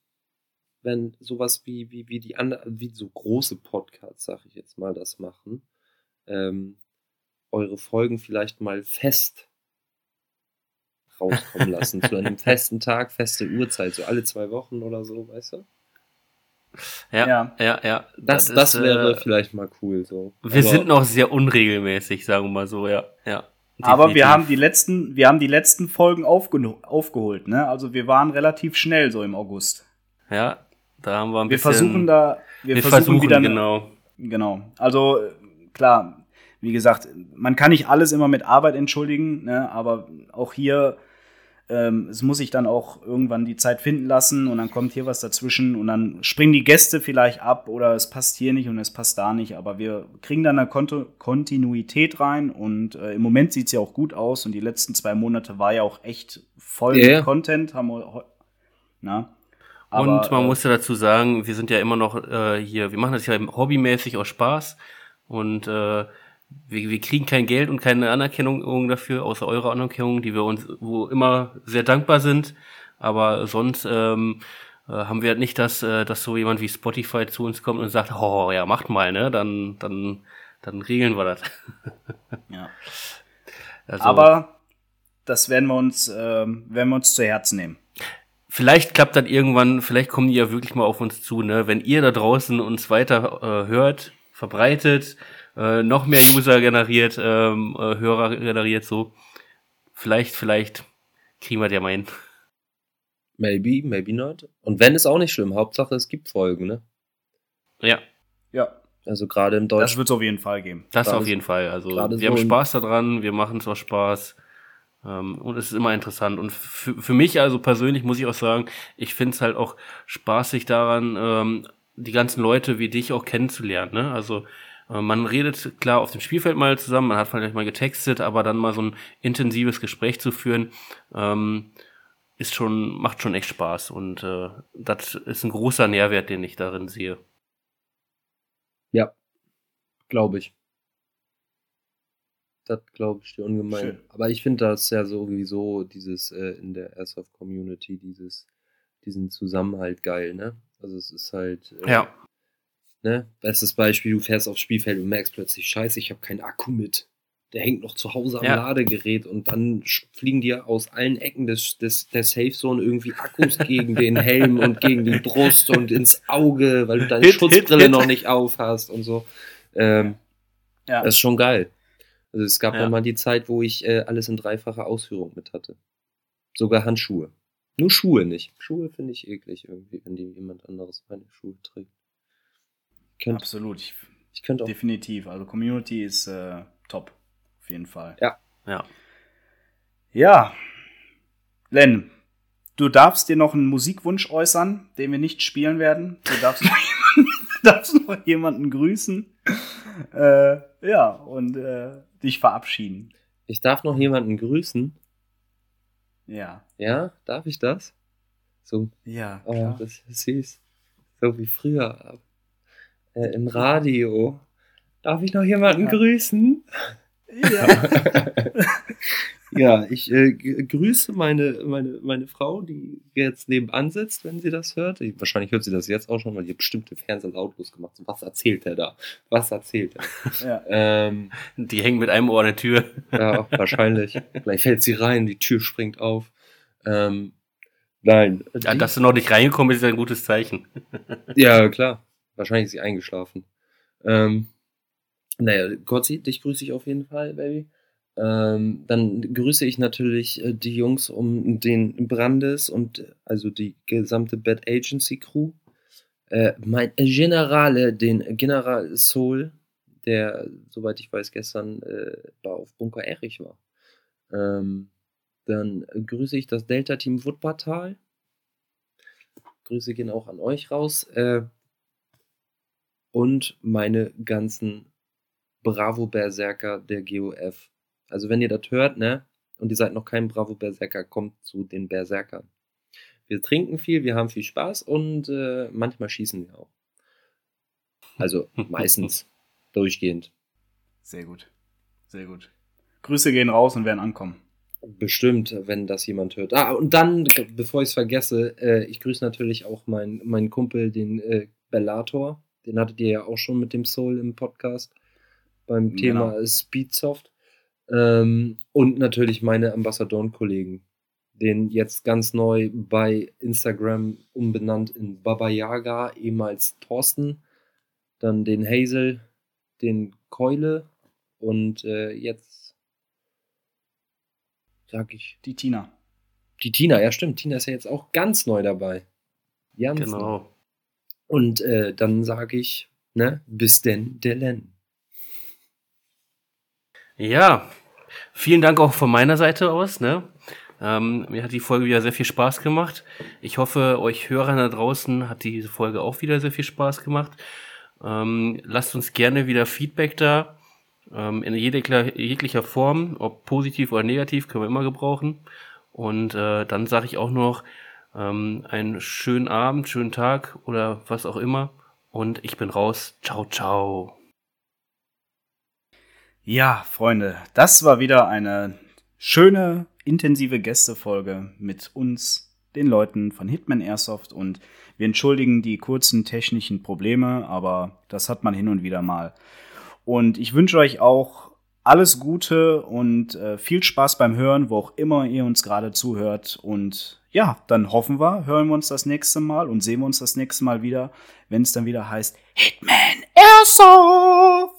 wenn sowas wie, wie, wie die anderen, wie so große Podcasts, sag ich jetzt mal, das machen, ähm, eure Folgen vielleicht mal fest rauskommen lassen. zu einem festen Tag, feste Uhrzeit, so alle zwei Wochen oder so, weißt du? Ja, ja, ja. ja. Das, das, das wäre äh, vielleicht mal cool. So. Wir Aber sind noch sehr unregelmäßig, sagen wir mal so, ja. ja Aber wir haben die letzten, wir haben die letzten Folgen aufge aufgeholt, ne? Also wir waren relativ schnell so im August. Ja, da haben wir ein wir bisschen. Versuchen da, wir, wir versuchen, versuchen wieder. Genau. Genau. Also klar, wie gesagt, man kann nicht alles immer mit Arbeit entschuldigen, ne? aber auch hier ähm, es muss sich dann auch irgendwann die Zeit finden lassen und dann kommt hier was dazwischen und dann springen die Gäste vielleicht ab oder es passt hier nicht und es passt da nicht, aber wir kriegen dann eine Konto Kontinuität rein und äh, im Moment sieht es ja auch gut aus und die letzten zwei Monate war ja auch echt voll yeah. mit Content. Haben wir, na, aber, und man äh, muss ja dazu sagen, wir sind ja immer noch äh, hier, wir machen das ja hobbymäßig aus Spaß und äh, wir, wir kriegen kein Geld und keine Anerkennung dafür, außer eure Anerkennung, die wir uns wo immer sehr dankbar sind. Aber sonst ähm, äh, haben wir halt nicht, dass, äh, dass so jemand wie Spotify zu uns kommt und sagt, oh ja, macht mal, ne? Dann, dann, dann regeln wir das. ja. Also, Aber das werden wir uns, äh, werden wir uns zu Herzen nehmen. Vielleicht klappt dann irgendwann, vielleicht kommen die ja wirklich mal auf uns zu, ne? Wenn ihr da draußen uns weiter äh, hört, verbreitet, äh, noch mehr User generiert, ähm, äh, Hörer generiert, so. Vielleicht, vielleicht kriegen wir ja mal hin. Maybe, maybe not. Und wenn, ist auch nicht schlimm. Hauptsache, es gibt Folgen, ne? Ja. Ja. Also gerade im Deutschen. Das wird es auf jeden Fall geben. Das grade auf jeden Fall. Also wir so haben Spaß daran, wir machen es auch Spaß. Ähm, und es ist immer interessant. Und für, für mich also persönlich muss ich auch sagen, ich finde es halt auch spaßig daran, ähm, die ganzen Leute wie dich auch kennenzulernen. Ne? Also äh, man redet klar auf dem Spielfeld mal zusammen, man hat vielleicht mal getextet, aber dann mal so ein intensives Gespräch zu führen, ähm, ist schon, macht schon echt Spaß und äh, das ist ein großer Nährwert, den ich darin sehe. Ja, glaube ich. Das glaube ich dir ungemein. Schön. Aber ich finde das ja sowieso dieses äh, in der Airsoft Community, dieses, diesen Zusammenhalt geil, ne? Also es ist halt. Äh, ja. Ne? Bestes Beispiel, du fährst aufs Spielfeld und merkst plötzlich, scheiße, ich habe keinen Akku mit. Der hängt noch zu Hause am ja. Ladegerät und dann fliegen dir aus allen Ecken des, des, der Safe Zone irgendwie Akkus gegen den Helm und gegen die Brust und ins Auge, weil du deine hit, Schutzbrille hit, hit. noch nicht auf hast und so. Ähm, ja. Das ist schon geil. Also es gab ja. mal die Zeit, wo ich äh, alles in dreifacher Ausführung mit hatte. Sogar Handschuhe. Nur Schuhe nicht. Schuhe finde ich eklig irgendwie, wenn die jemand anderes meine Schuhe trägt. Könnt, Absolut. Ich, ich könnte auch. Definitiv. Also Community ist äh, top. Auf jeden Fall. Ja. Ja. Ja. Len, du darfst dir noch einen Musikwunsch äußern, den wir nicht spielen werden. Du darfst noch jemanden, darfst noch jemanden grüßen. Äh, ja, und äh, dich verabschieden. Ich darf noch jemanden grüßen. Ja. Ja, darf ich das? So. Ja. Oh, klar. das ist süß. So wie früher äh, im Radio. Darf ich noch jemanden ja. grüßen? Ja. ja, ich äh, grüße meine, meine, meine Frau, die jetzt nebenan sitzt, wenn sie das hört. Ich, wahrscheinlich hört sie das jetzt auch schon, weil die bestimmte Fernseher lautlos gemacht. So, was erzählt er da? Was erzählt er? Ja. Ähm, die hängen mit einem Ohr an der Tür. ja, wahrscheinlich. Vielleicht fällt sie rein, die Tür springt auf. Ähm, nein. Ja, dass du noch nicht reingekommen bist, ist ein gutes Zeichen. ja, klar. Wahrscheinlich ist sie eingeschlafen. Ähm, naja, Gotzi, dich grüße ich auf jeden Fall, Baby. Ähm, dann grüße ich natürlich äh, die Jungs um den Brandes und also die gesamte Bad Agency Crew. Äh, mein Generale, den General Soul, der, soweit ich weiß, gestern äh, auf Bunker Erich war. Ähm, dann grüße ich das Delta-Team Wutpartal. Grüße gehen auch an euch raus. Äh, und meine ganzen Bravo Berserker der GOF. Also wenn ihr das hört, ne, und ihr seid noch kein Bravo Berserker, kommt zu den Berserkern. Wir trinken viel, wir haben viel Spaß und äh, manchmal schießen wir auch. Also meistens durchgehend. Sehr gut. Sehr gut. Grüße gehen raus und werden ankommen. Bestimmt, wenn das jemand hört. Ah, und dann, bevor ich es vergesse, äh, ich grüße natürlich auch meinen mein Kumpel, den äh, Bellator. Den hattet ihr ja auch schon mit dem Soul im Podcast beim Thema genau. Speedsoft. Ähm, und natürlich meine Ambassadoren-Kollegen, den jetzt ganz neu bei Instagram umbenannt in Baba Yaga, ehemals Thorsten, dann den Hazel, den Keule und äh, jetzt sag ich. Die Tina. Die Tina, ja stimmt. Tina ist ja jetzt auch ganz neu dabei. Ganz genau. Neu. Und äh, dann sage ich, ne, bis denn, der. Ja, vielen Dank auch von meiner Seite aus. Ne? Ähm, mir hat die Folge wieder sehr viel Spaß gemacht. Ich hoffe, euch Hörern da draußen hat diese Folge auch wieder sehr viel Spaß gemacht. Ähm, lasst uns gerne wieder Feedback da. Ähm, in jeglicher, jeglicher Form, ob positiv oder negativ, können wir immer gebrauchen. Und äh, dann sage ich auch noch ähm, einen schönen Abend, schönen Tag oder was auch immer. Und ich bin raus. Ciao, ciao. Ja, Freunde, das war wieder eine schöne, intensive Gästefolge mit uns, den Leuten von Hitman Airsoft und wir entschuldigen die kurzen technischen Probleme, aber das hat man hin und wieder mal. Und ich wünsche euch auch alles Gute und äh, viel Spaß beim Hören, wo auch immer ihr uns gerade zuhört. Und ja, dann hoffen wir, hören wir uns das nächste Mal und sehen wir uns das nächste Mal wieder, wenn es dann wieder heißt Hitman Airsoft!